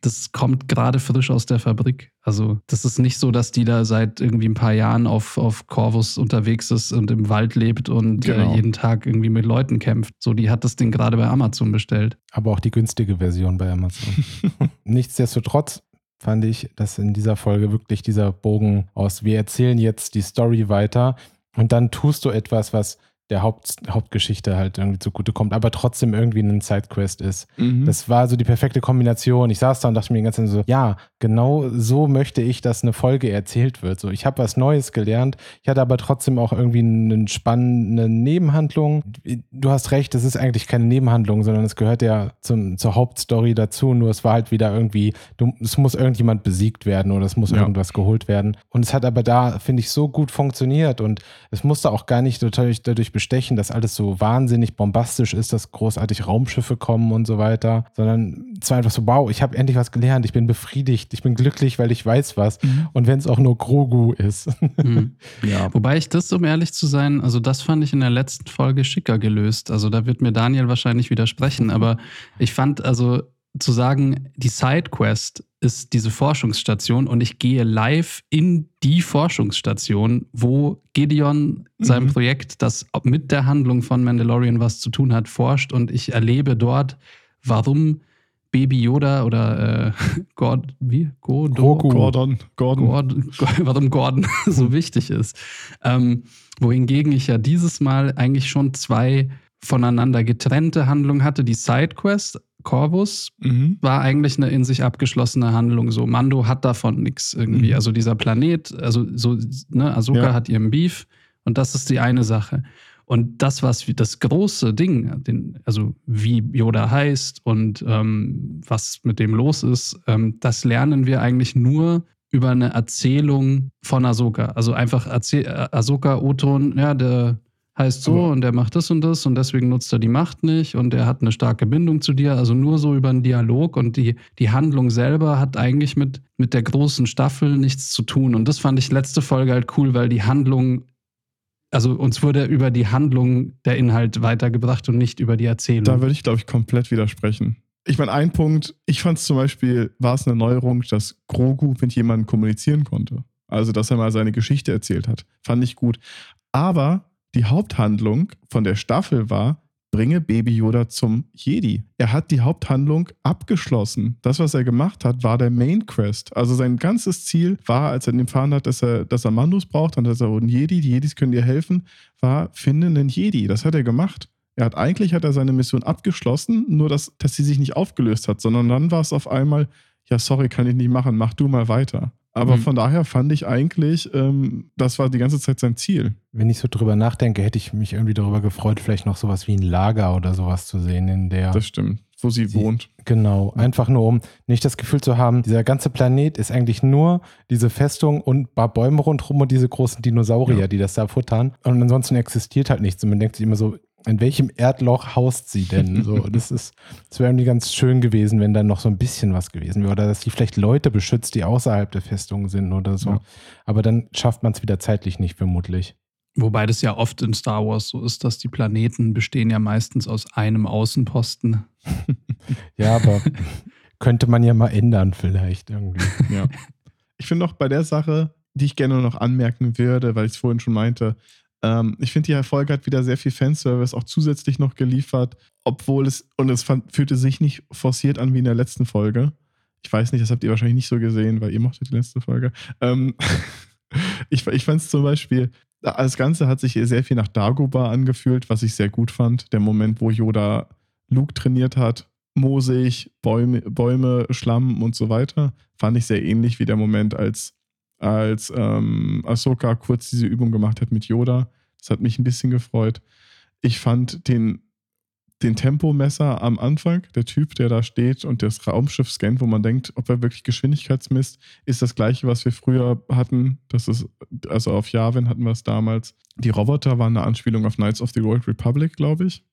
das kommt gerade frisch aus der Fabrik. Also das ist nicht so, dass die da seit irgendwie ein paar Jahren auf, auf Corvus unterwegs ist und im Wald lebt und Genau. äh, jeden Tag irgendwie mit Leuten kämpft. So, die hat das Ding gerade bei Amazon bestellt. Aber auch die günstige Version bei Amazon. Nichtsdestotrotz fand ich, dass in dieser Folge wirklich dieser Bogen aus, wir erzählen jetzt die Story weiter und dann tust du etwas, was der Haupt, Hauptgeschichte halt irgendwie zugutekommt, aber trotzdem irgendwie ein Sidequest ist. Mhm. Das war so die perfekte Kombination. Ich saß da und dachte mir die ganze Zeit so, ja, genau so möchte ich, dass eine Folge erzählt wird. So, ich habe was Neues gelernt. Ich hatte aber trotzdem auch irgendwie eine spannende Nebenhandlung. Du hast recht, es ist eigentlich keine Nebenhandlung, sondern es gehört ja zum, zur Hauptstory dazu. Nur es war halt wieder irgendwie, du, es muss irgendjemand besiegt werden oder es muss Ja. irgendwas geholt werden. Und es hat aber da, finde ich, so gut funktioniert und es musste auch gar nicht dadurch, dadurch bestechen, dass alles so wahnsinnig bombastisch ist, dass großartig Raumschiffe kommen und so weiter, sondern es war einfach so, wow, ich habe endlich was gelernt, ich bin befriedigt, ich bin glücklich, weil ich weiß was. Mhm. Und wenn es auch nur Grogu ist. Mhm. Ja. Wobei ich das, um ehrlich zu sein, also das fand ich in der letzten Folge schicker gelöst. Also da wird mir Daniel wahrscheinlich widersprechen, aber ich fand also zu sagen, die Sidequest ist diese Forschungsstation und ich gehe live in die Forschungsstation, wo Gideon Mhm. Projekt, das mit der Handlung von Mandalorian was zu tun hat, forscht und ich erlebe dort, warum Baby Yoda oder äh, Gord, wie? Godo? Grogu. Gordon, Gordon. Gordon, warum Gordon so wichtig ist. Ähm, wohingegen ich ja dieses Mal eigentlich schon zwei voneinander getrennte Handlungen hatte. Die Sidequest, Corvus, Mhm. war eigentlich eine in sich abgeschlossene Handlung. So, Mando hat davon nichts irgendwie. Mhm. Also dieser Planet, also so, ne, Ahsoka Ja. hat ihren Beef und das ist die eine Sache. Und das, was das große Ding, den, also wie Yoda heißt und ähm, was mit dem los ist, ähm, das lernen wir eigentlich nur über eine Erzählung von Ahsoka. Also einfach Erzähl äh, Ahsoka Oton, ja, der heißt so und der macht das und das und deswegen nutzt er die Macht nicht und er hat eine starke Bindung zu dir. Also nur so über einen Dialog und die, die Handlung selber hat eigentlich mit, mit der großen Staffel nichts zu tun. Und das fand ich letzte Folge halt cool, weil die Handlung, also uns wurde über die Handlung der Inhalt weitergebracht und nicht über die Erzählung. Da würde ich, glaube ich, komplett widersprechen. Ich meine, ein Punkt, ich fand es zum Beispiel, war es eine Neuerung, dass Grogu mit jemandem kommunizieren konnte. Also, dass er mal seine Geschichte erzählt hat. Fand ich gut. Aber die Haupthandlung von der Staffel war, bringe Baby Yoda zum Jedi. Er hat die Haupthandlung abgeschlossen. Das, was er gemacht hat, war der Main Quest. Also sein ganzes Ziel war, als er erfahren hat, dass er, dass er Mandos braucht und dass er einen Jedi, die Jedis können dir helfen, war, finde einen Jedi. Das hat er gemacht. Er hat eigentlich hat er seine Mission abgeschlossen, nur dass, dass sie sich nicht aufgelöst hat, sondern dann war es auf einmal, ja, sorry, kann ich nicht machen, mach du mal weiter. Aber Mhm. von daher fand ich eigentlich, ähm, das war die ganze Zeit sein Ziel. Wenn ich so drüber nachdenke, hätte ich mich irgendwie darüber gefreut, vielleicht noch sowas wie ein Lager oder sowas zu sehen, in der. Das stimmt. Wo sie, Sie- wohnt. Genau, einfach nur um nicht das Gefühl zu haben, dieser ganze Planet ist eigentlich nur diese Festung und ein paar Bäume rundherum und diese großen Dinosaurier, Ja. die das da futtern. Und ansonsten existiert halt nichts. Und man denkt sich immer so, in welchem Erdloch haust sie denn? So, das ist, das wäre irgendwie ganz schön gewesen, wenn dann noch so ein bisschen was gewesen wäre. Oder dass sie vielleicht Leute beschützt, die außerhalb der Festung sind oder so. Ja. Aber dann schafft man es wieder zeitlich nicht, vermutlich. Wobei das ja oft in Star Wars so ist, dass die Planeten bestehen ja meistens aus einem Außenposten. Ja, aber könnte man ja mal ändern, vielleicht irgendwie. Ja. Ich finde noch bei der Sache, die ich gerne noch anmerken würde, weil ich es vorhin schon meinte, ähm, ich finde, die Folge hat wieder sehr viel Fanservice auch zusätzlich noch geliefert, obwohl es, und es fand, fühlte sich nicht forciert an wie in der letzten Folge. Ich weiß nicht, das habt ihr wahrscheinlich nicht so gesehen, weil ihr mochtet die letzte Folge. Ähm, ich ich fand es zum Beispiel, das Ganze hat sich sehr viel nach Dagobah angefühlt, was ich sehr gut fand. Der Moment, wo Yoda Luke trainiert hat, moosig, Bäume, Bäume, Schlamm und so weiter, fand ich sehr ähnlich wie der Moment, als, als ähm, Ahsoka kurz diese Übung gemacht hat mit Yoda. Das hat mich ein bisschen gefreut. Ich fand den, den Tempomesser am Anfang, der Typ, der da steht und das Raumschiff scannt, wo man denkt, ob er wirklich Geschwindigkeitsmisst, ist das gleiche, was wir früher hatten. Das ist, also auf Yavin hatten wir es damals. Die Roboter waren eine Anspielung auf Knights of the Old Republic, glaube ich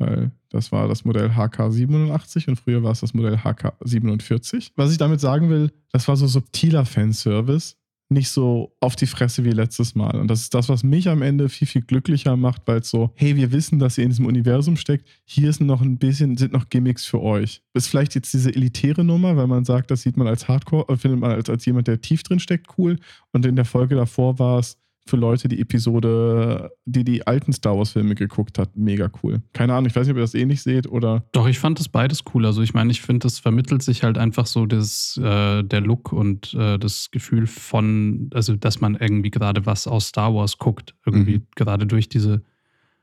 weil das war das Modell HK87 und früher war es das Modell HK47. Was ich damit sagen will, das war so subtiler Fanservice, nicht so auf die Fresse wie letztes Mal. Und das ist das, was mich am Ende viel, viel glücklicher macht, weil es so, hey, wir wissen, dass ihr in diesem Universum steckt, hier ist noch ein bisschen, sind noch Gimmicks für euch. Ist vielleicht jetzt diese elitäre Nummer, weil man sagt, das sieht man als Hardcore, äh, findet man als, als jemand, der tief drin steckt, cool. Und in der Folge davor war es, für Leute, die Episode, die die alten Star Wars-Filme geguckt hat, mega cool. Keine Ahnung, ich weiß nicht, ob ihr das ähnlich seht oder. Doch, ich fand das beides cool. Also ich meine, ich finde, das vermittelt sich halt einfach so das, äh, der Look und äh, das Gefühl von, also dass man irgendwie gerade was aus Star Wars guckt. Irgendwie Mhm. gerade durch diese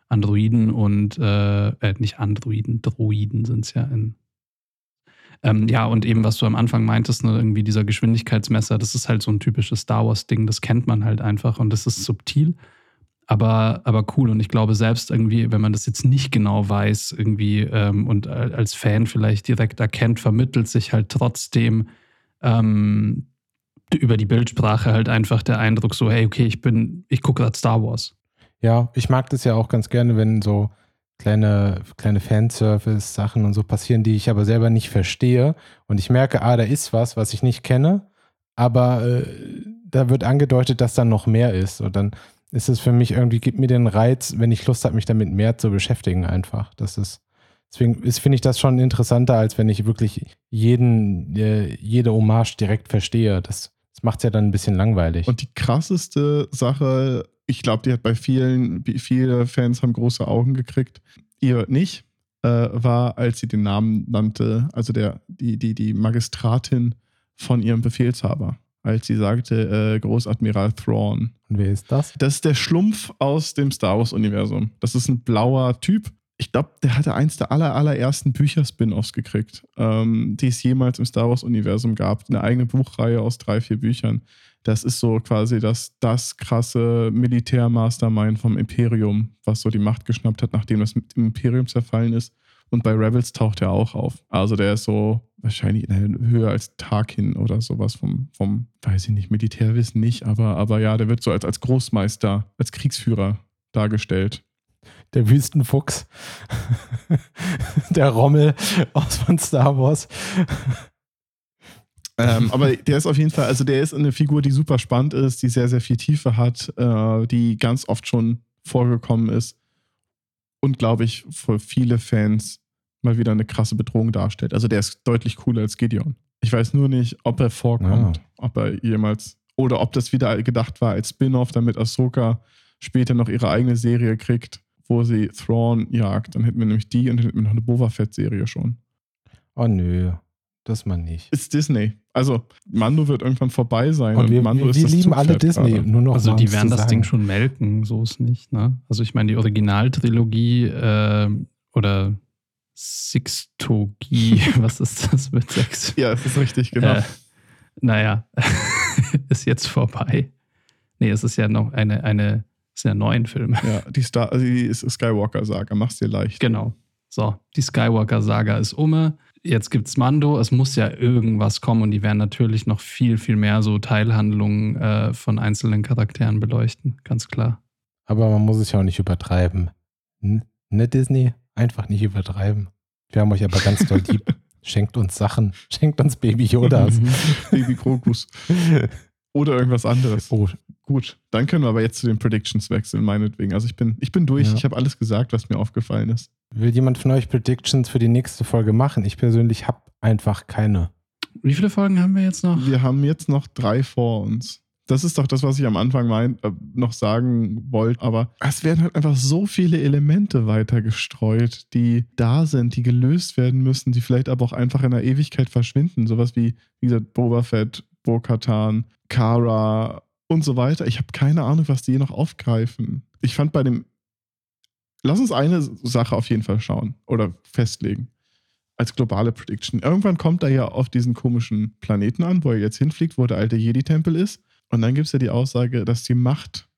Androiden und, äh, äh, nicht Androiden, Droiden sind es ja in. Ähm, ja, und eben, was du am Anfang meintest, ne, irgendwie dieser Geschwindigkeitsmesser, das ist halt so ein typisches Star Wars-Ding, das kennt man halt einfach und das ist subtil, aber, aber cool. Und ich glaube, selbst irgendwie, wenn man das jetzt nicht genau weiß, irgendwie ähm, und al- als Fan vielleicht direkt erkennt, vermittelt sich halt trotzdem ähm, über die Bildsprache halt einfach der Eindruck so, hey, okay, ich bin, ich gucke gerade Star Wars. Ja, ich mag das ja auch ganz gerne, wenn so kleine, kleine Fanservice-Sachen und so passieren, die ich aber selber nicht verstehe. Und ich merke, ah, da ist was, was ich nicht kenne, aber äh, da wird angedeutet, dass da noch mehr ist. Und dann ist es für mich irgendwie, gibt mir den Reiz, wenn ich Lust habe, mich damit mehr zu beschäftigen, einfach. Das ist, deswegen finde ich das schon interessanter, als wenn ich wirklich jeden, äh, jede Hommage direkt verstehe. Das, das macht es ja dann ein bisschen langweilig. Und die krasseste Sache, ich glaube, die hat bei vielen, viele Fans haben große Augen gekriegt. Ihr nicht, äh, war, als sie den Namen nannte, also der, die, die, die Magistratin von ihrem Befehlshaber. Als sie sagte, äh, Großadmiral Thrawn. Und wer ist das? Das ist der Schlumpf aus dem Star Wars-Universum. Das ist ein blauer Typ. Ich glaube, der hatte eins der aller, allerersten Bücher-Spin-Offs gekriegt, ähm, die es jemals im Star Wars-Universum gab. Eine eigene Buchreihe aus drei, vier Büchern. das ist so quasi das, das krasse Militär-Mastermind vom Imperium, was so die Macht geschnappt hat, nachdem das Imperium zerfallen ist. Und bei Rebels taucht er auch auf. Also der ist so wahrscheinlich höher als Tarkin oder sowas vom, vom, weiß ich nicht, Militärwissen nicht, aber, aber ja, der wird so als, als Großmeister, als Kriegsführer dargestellt. Der Wüstenfuchs. der Rommel aus von Star Wars. ähm, aber der ist auf jeden Fall, also der ist eine Figur, die super spannend ist, die sehr, sehr viel Tiefe hat, äh, die ganz oft schon vorgekommen ist und glaube ich für viele Fans mal wieder eine krasse Bedrohung darstellt. Also der ist deutlich cooler als Gideon. Ich weiß nur nicht, ob er vorkommt, ja. ob er jemals oder ob das wieder gedacht war als Spin-off, damit Ahsoka später noch ihre eigene Serie kriegt, wo sie Thrawn jagt. Dann hätten wir nämlich die und dann hätten wir noch eine Boba Fett-Serie schon. Oh nö, das mal nicht. Ist Disney. Also Mando wird irgendwann vorbei sein. Und, wir, Mando wir, wir lieben alle Disney. Gerade. Nur noch also die werden das sagen. Ding schon melken, so ist nicht. Ne? Also ich meine, die Originaltrilogie äh, oder Sixtogie, was ist das mit Sex? Ja, das ist richtig, genau. Äh, naja, ist jetzt vorbei. Nee, es ist ja noch eine, eine, sind ja neun Filme. Ja, die, Star, also die Skywalker-Saga, mach's dir leicht. Genau. So, die Skywalker-Saga ist um jetzt gibt's Mando, es muss ja irgendwas kommen und die werden natürlich noch viel, viel mehr so Teilhandlungen äh, von einzelnen Charakteren beleuchten, ganz klar. Aber man muss es ja auch nicht übertreiben. N ne, Disney? Einfach nicht übertreiben. Wir haben euch aber ganz doll lieb. Schenkt uns Sachen. Schenkt uns Baby Yodas. Baby Krokus. Oder irgendwas anderes. Oh. Gut, dann können wir aber jetzt zu den Predictions wechseln, meinetwegen. Also ich bin, ich bin durch. Ja. Ich habe alles gesagt, was mir aufgefallen ist. Will jemand von euch Predictions für die nächste Folge machen? Ich persönlich habe einfach keine. Wie viele Folgen haben wir jetzt noch? Wir haben jetzt noch drei vor uns. Das ist doch das, was ich am Anfang mein, äh, noch sagen wollte. Aber es werden halt einfach so viele Elemente weiter gestreut, die da sind, die gelöst werden müssen, die vielleicht aber auch einfach in der Ewigkeit verschwinden. Sowas wie, wie gesagt, Boba Fett, Bo-Katan, Kara und so weiter. Ich habe keine Ahnung, was die noch aufgreifen. Ich fand bei dem lass uns eine Sache auf jeden Fall schauen oder festlegen. Als globale Prediction. Irgendwann kommt er ja auf diesen komischen Planeten an, wo er jetzt hinfliegt, wo der alte Jedi-Tempel ist. Und dann gibt es ja die Aussage, dass die Macht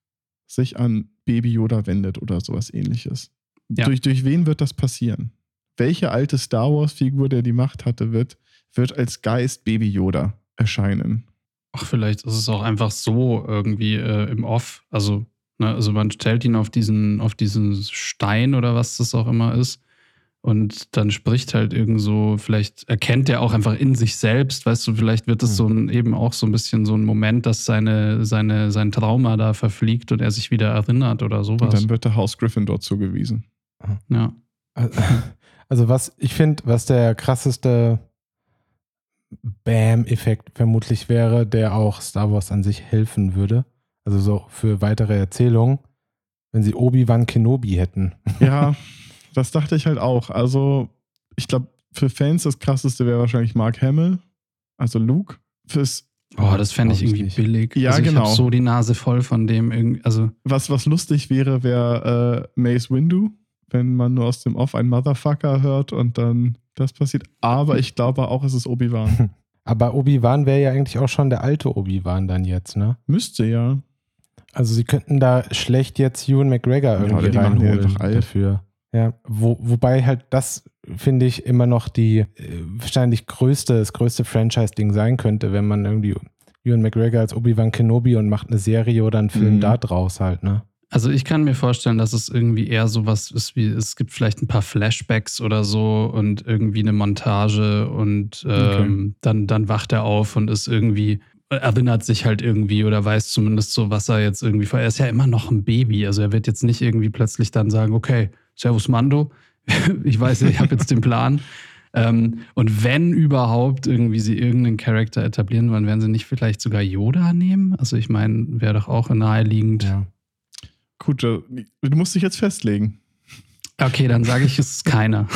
sich an Baby Yoda wendet oder sowas ähnliches. Ja. Durch, durch wen wird das passieren? Welche alte Star Wars-Figur, der die Macht hatte, wird, wird als Geist Baby Yoda erscheinen? Ach, vielleicht ist es auch einfach so irgendwie äh, im Off. Also Ne? Also man stellt ihn auf diesen, auf diesen Stein oder was das auch immer ist. Und dann spricht halt irgend so, vielleicht erkennt er auch einfach in sich selbst, weißt du, vielleicht wird es so ein, eben auch so ein bisschen so ein Moment, dass seine, seine, sein Trauma da verfliegt und er sich wieder erinnert oder sowas. Und dann wird der Haus Gryffindor zugewiesen. Ja. Also was ich finde, was der krasseste Bam-Effekt vermutlich wäre, der auch Star Wars an sich helfen würde, also so für weitere Erzählungen, wenn sie Obi-Wan Kenobi hätten. Ja, das dachte ich halt auch. Also, ich glaube, für Fans das krasseste wäre wahrscheinlich Mark Hamill, also Luke. Fürs Oh, das fände ich irgendwie billig. Ja, also ich genau. Ich so die Nase voll von dem. Also was, was lustig wäre, wäre äh, Mace Windu, wenn man nur aus dem Off ein Motherfucker hört und dann das passiert. Aber ich glaube auch, es ist Obi-Wan. Aber Obi-Wan wäre ja eigentlich auch schon der alte Obi-Wan dann jetzt, ne? Müsste ja. Also sie könnten da schlecht jetzt Ewan McGregor irgendwie ja, reinholen dafür. Ja, wo, wobei halt das, finde ich, immer noch die äh, wahrscheinlich größte, das größte Franchise-Ding sein könnte, wenn man irgendwie Ewan McGregor als Obi-Wan Kenobi und macht eine Serie oder einen Film mhm. da draus halt, ne? Also ich kann mir vorstellen, dass es irgendwie eher sowas ist wie, es gibt vielleicht ein paar Flashbacks oder so und irgendwie eine Montage und ähm, okay. dann, dann wacht er auf und ist irgendwie erinnert sich halt irgendwie oder weiß zumindest so, was er jetzt irgendwie. Er ist ja immer noch ein Baby. Also er wird jetzt nicht irgendwie plötzlich dann sagen, okay, Servus Mando, ich weiß, ich habe jetzt den Plan. Ähm, und wenn überhaupt irgendwie sie irgendeinen Charakter etablieren wollen, werden sie nicht vielleicht sogar Yoda nehmen? Also ich meine, wäre doch auch naheliegend. Ja. Gut, du musst dich jetzt festlegen. Okay, dann sage ich, es ist keiner.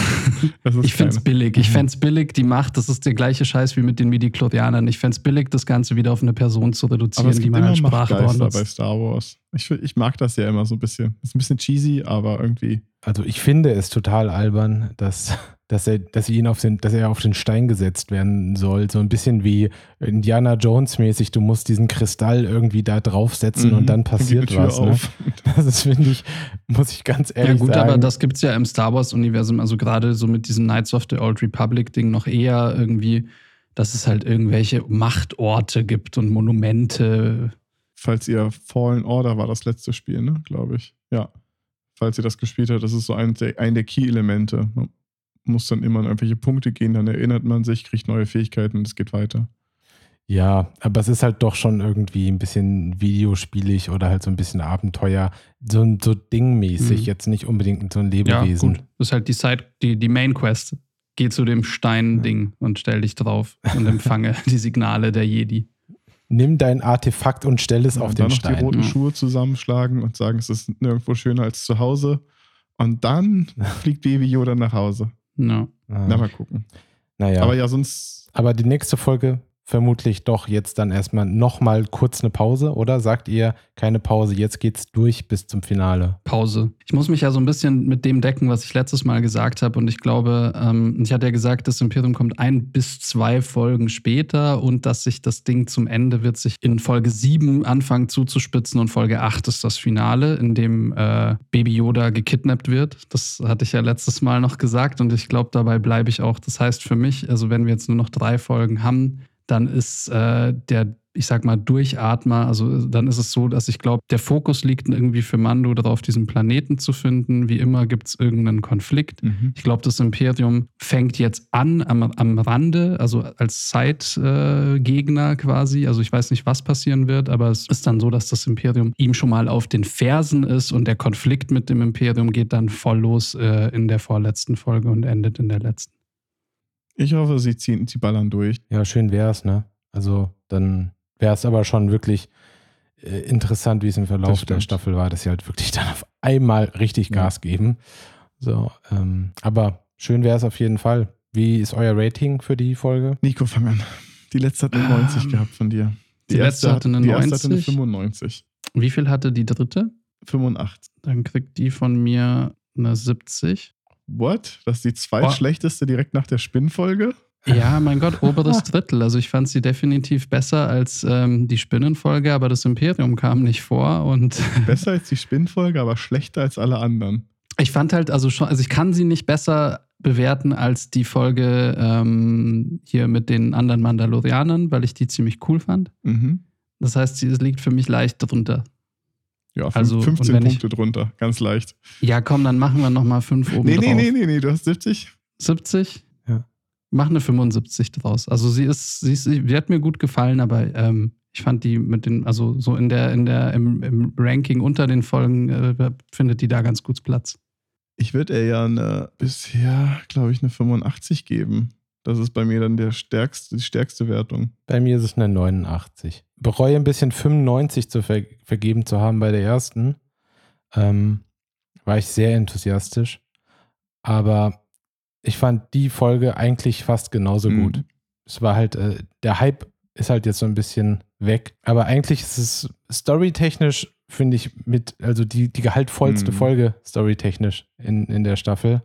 Ist ich finde es billig. Ich mhm. fände es billig, die Macht, das ist der gleiche Scheiß wie mit den Midi-Chlorianern. Ich fände es billig, das Ganze wieder auf eine Person zu reduzieren, die man als Sprachrohr bei Star Wars. Ich, ich mag das ja immer so ein bisschen. Ist ein bisschen cheesy, aber irgendwie also ich finde es total albern, dass, dass er, dass ihn auf den, dass er auf den Stein gesetzt werden soll. So ein bisschen wie Indiana Jones mäßig, du musst diesen Kristall irgendwie da draufsetzen Mhm. und dann passiert was. Ne? auf. Das ist, finde ich, muss ich ganz Ja ehrlich gut, sagen. aber das gibt es ja im Star Wars-Universum, also gerade so mit diesem Knights of the Old Republic-Ding noch eher irgendwie, dass es halt irgendwelche Machtorte gibt und Monumente. Falls ihr Fallen Order war das letzte Spiel, ne? Glaube ich. Ja. Falls ihr das gespielt habt, das ist so ein der, ein der Key-Elemente. Man muss dann immer an irgendwelche Punkte gehen, dann erinnert man sich, kriegt neue Fähigkeiten und es geht weiter. Ja, aber es ist halt doch schon irgendwie ein bisschen videospielig oder halt so ein bisschen Abenteuer, so, ein- so dingmäßig, Mhm. jetzt nicht unbedingt so ein Ja, Lebewesen. gut. Das ist halt die Side, die, die Main Quest. Geh zu dem Stein-Ding und stell dich drauf und empfange die Signale der Jedi. Nimm dein Artefakt und stell es auf und den dann noch Stein. die roten Ja. Schuhe zusammenschlagen und sagen, es ist nirgendwo schöner als zu Hause. Und dann fliegt Baby Yoda nach Hause. Ja. Ah, Na, mal gucken. naja, Aber aber, ja, sonst. die nächste Folge vermutlich doch jetzt dann erstmal nochmal kurz eine Pause, oder? Sagt ihr, keine Pause, jetzt geht's durch bis zum Finale. Pause. Ich muss mich ja so ein bisschen mit dem decken, was ich letztes Mal gesagt habe. Und ich glaube, ähm, ich hatte ja gesagt, das Imperium kommt ein bis zwei Folgen später und dass sich das Ding zum Ende wird sich in Folge 7 anfangen zuzuspitzen und Folge 8 ist das Finale, in dem äh, Baby Yoda gekidnappt wird. Das hatte ich ja letztes Mal noch gesagt und ich glaube, dabei bleibe ich auch. Das heißt für mich, also wenn wir jetzt nur noch drei Folgen haben, dann ist äh, der, ich sag mal, Durchatmer, also dann ist es so, dass ich glaube, der Fokus liegt irgendwie für Mando darauf, diesen Planeten zu finden. Wie immer gibt es irgendeinen Konflikt. Mhm. Ich glaube, das Imperium fängt jetzt an am, am Rande, also als Zeitgegner quasi. Also ich weiß nicht, was passieren wird, aber es ist dann so, dass das Imperium ihm schon mal auf den Fersen ist und der Konflikt mit dem Imperium geht dann voll los äh, in der vorletzten Folge und endet in der letzten. Ich hoffe, sie ziehen, sie ballern durch. Ja, schön wär's, ne? Also dann wäre es aber schon wirklich äh, interessant, wie es im Verlauf der Staffel war, dass sie halt wirklich dann auf einmal richtig Ja. Gas geben. So, ähm, aber schön wäre es auf jeden Fall. Wie ist euer Rating für die Folge? Nico, fang an. Die letzte hat eine 90 Ähm, gehabt von dir. die letzte hatte eine die erste hatte eine 90. 95. Wie viel hatte die dritte? 85. Dann kriegt die von mir eine 70. What? Das ist die zweitschlechteste direkt nach der Spinnfolge? Ja, mein Gott, oberes Drittel. Also ich fand sie definitiv besser als ähm, die Spinnenfolge, aber das Imperium kam nicht vor. Und Besser als die Spinnfolge, aber schlechter als alle anderen. ich fand halt, also schon, also ich kann sie nicht besser bewerten als die Folge ähm, hier mit den anderen Mandalorianern, weil ich die ziemlich cool fand. Mhm. Das heißt, sie es liegt für mich leicht drunter. Ja, fünf- Also, und 15 wenn ich- Punkte drunter. Ganz leicht. Ja, komm, dann machen wir nochmal fünf oben Nee, drauf. nee, nee, nee, nee, du hast 70. 70? Ja. Mach eine 75 draus. Also sie ist, sie ist, sie hat mir gut gefallen, aber ähm, ich fand die mit den, also so in der, in der, im, im Ranking unter den Folgen äh, findet die da ganz gut Platz. Ich würde ihr ja eine, bisher, glaube ich, eine 85 geben. Das ist bei mir dann der stärkste, die stärkste Wertung. Bei mir ist es eine 89. Bereue ein bisschen 95 zu ver vergeben zu haben bei der ersten. Ähm, war ich sehr enthusiastisch. Aber ich fand die Folge eigentlich fast genauso Mhm. gut. Es war halt, äh, der Hype ist halt jetzt so ein bisschen weg. Aber eigentlich ist es storytechnisch, finde ich, mit, also die, die gehaltvollste Mhm. Folge storytechnisch in, in der Staffel.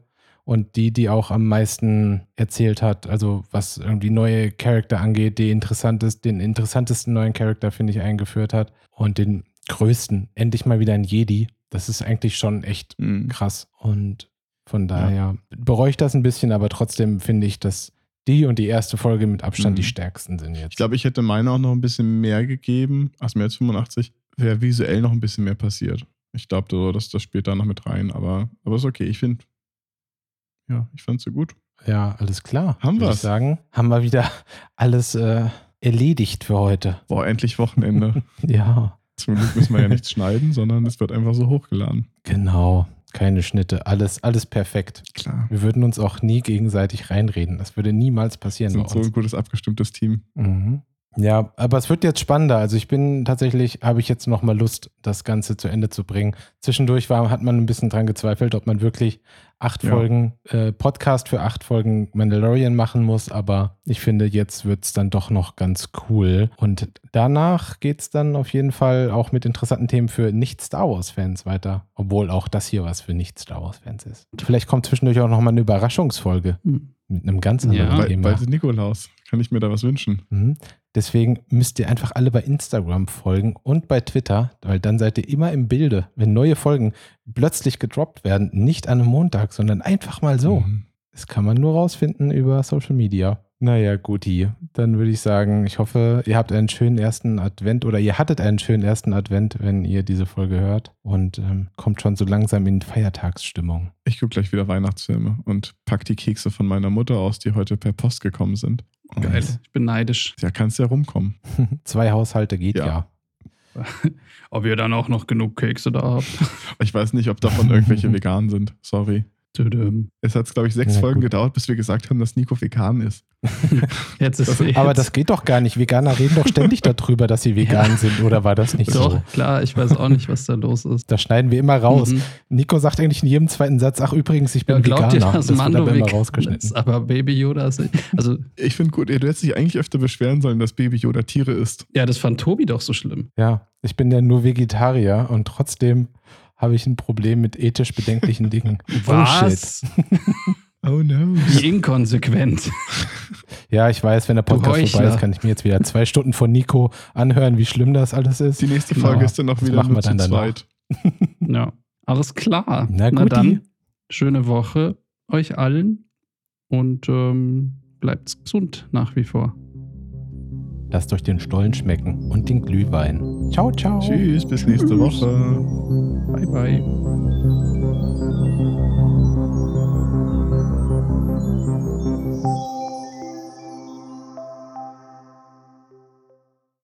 Und die, die auch am meisten erzählt hat, also was irgendwie neue Charakter angeht, die interessantest, den interessantesten neuen Charakter, finde ich, eingeführt hat. Und den größten, endlich mal wieder ein Jedi. Das ist eigentlich schon echt Mhm. krass. Und von daher bereue ich das ein bisschen, aber trotzdem finde ich, dass die und die erste Folge mit Abstand Mhm. die stärksten sind jetzt. Ich glaube, ich hätte meine auch noch ein bisschen mehr gegeben, als mehr als 85, wäre visuell noch ein bisschen mehr passiert. Ich glaube, dass das später noch mit rein, aber, aber ist okay. Ich finde, ja, ich fand sie gut. ja, alles klar. Haben wir's. sagen, haben wir wieder alles äh, erledigt für heute. Boah, endlich Wochenende. Ja, Zum Glück müssen wir ja nichts schneiden, sondern es wird einfach so hochgeladen. genau. Keine Schnitte, alles, alles perfekt. Klar. Wir würden uns auch nie gegenseitig reinreden. Das würde niemals Wir passieren bei sind so ein gutes abgestimmtes Team. Mhm. Ja, aber es wird jetzt spannender. Also ich bin tatsächlich, habe ich jetzt nochmal Lust, das Ganze zu Ende zu bringen. Zwischendurch war, hat man ein bisschen dran gezweifelt, ob man wirklich acht Ja. Folgen äh, Podcast für acht Folgen Mandalorian machen muss. Aber ich finde, jetzt wird es dann doch noch ganz cool. Und danach geht es dann auf jeden Fall auch mit interessanten Themen für Nicht-Star Wars-Fans weiter. Obwohl auch das hier was für Nicht-Star Wars-Fans ist. Vielleicht kommt zwischendurch auch nochmal eine Überraschungsfolge Hm. mit einem ganz Ja. anderen Bald, Thema. bald ist Nikolaus. Kann ich mir da was wünschen? Mhm. Deswegen müsst ihr einfach alle bei Instagram folgen und bei Twitter, weil dann seid ihr immer im Bilde, wenn neue Folgen plötzlich gedroppt werden. Nicht an einem Montag, sondern einfach mal so. Mhm. Das kann man nur rausfinden über Social Media. Naja, guti. Dann würde ich sagen, ich hoffe, ihr habt einen schönen ersten Advent oder ihr hattet einen schönen ersten Advent, wenn ihr diese Folge hört und ähm, kommt schon so langsam in Feiertagsstimmung. Ich gucke gleich wieder Weihnachtsfilme und pack die Kekse von meiner Mutter aus, die heute per Post gekommen sind. Und Geil. Ich bin neidisch. Ja, kannst ja rumkommen. Zwei Haushalte geht Ja. ja. Ob ihr dann auch noch genug Kekse da habt. Ich weiß nicht, ob davon irgendwelche vegan sind. Sorry. Es hat, glaube ich, sechs Ja, Folgen gut. gedauert, bis wir gesagt haben, dass Nico vegan ist. Jetzt ist Das- Aber jetzt- das geht doch gar nicht. Veganer reden doch ständig darüber, dass sie vegan sind, oder war das nicht Doch, so? klar, ich weiß auch nicht, was da los ist. Das schneiden wir immer raus. Mhm. Nico sagt eigentlich in jedem zweiten Satz, ach übrigens, ich bin Ja, glaubt Veganer. ihr, dass das Mando aber immer vegan rausgeschnitten. ist, aber Baby Yoda ist nicht. Also, Ich finde gut, du hättest dich eigentlich öfter beschweren sollen, dass Baby Yoda Tiere isst. ja, das fand Tobi doch so schlimm. Ja, ich bin ja nur Vegetarier und trotzdem habe ich ein Problem mit ethisch bedenklichen Dingen. Oh shit. Was? Oh no. Wie inkonsequent. Ja, ich weiß, wenn der Podcast vorbei ist, kann ich mir jetzt wieder zwei Stunden von Nico anhören, wie schlimm das alles ist. Die nächste. Folge ist dann auch Das wieder machen nur wir zu dann danach. zweit. Ja, alles klar. Na Na guti. dann, schöne Woche euch allen und ähm, bleibt gesund nach wie vor. Lasst euch den Stollen schmecken und den Glühwein. Ciao, ciao. Tschüss, bis nächste Tschüss. Woche. Bye, bye.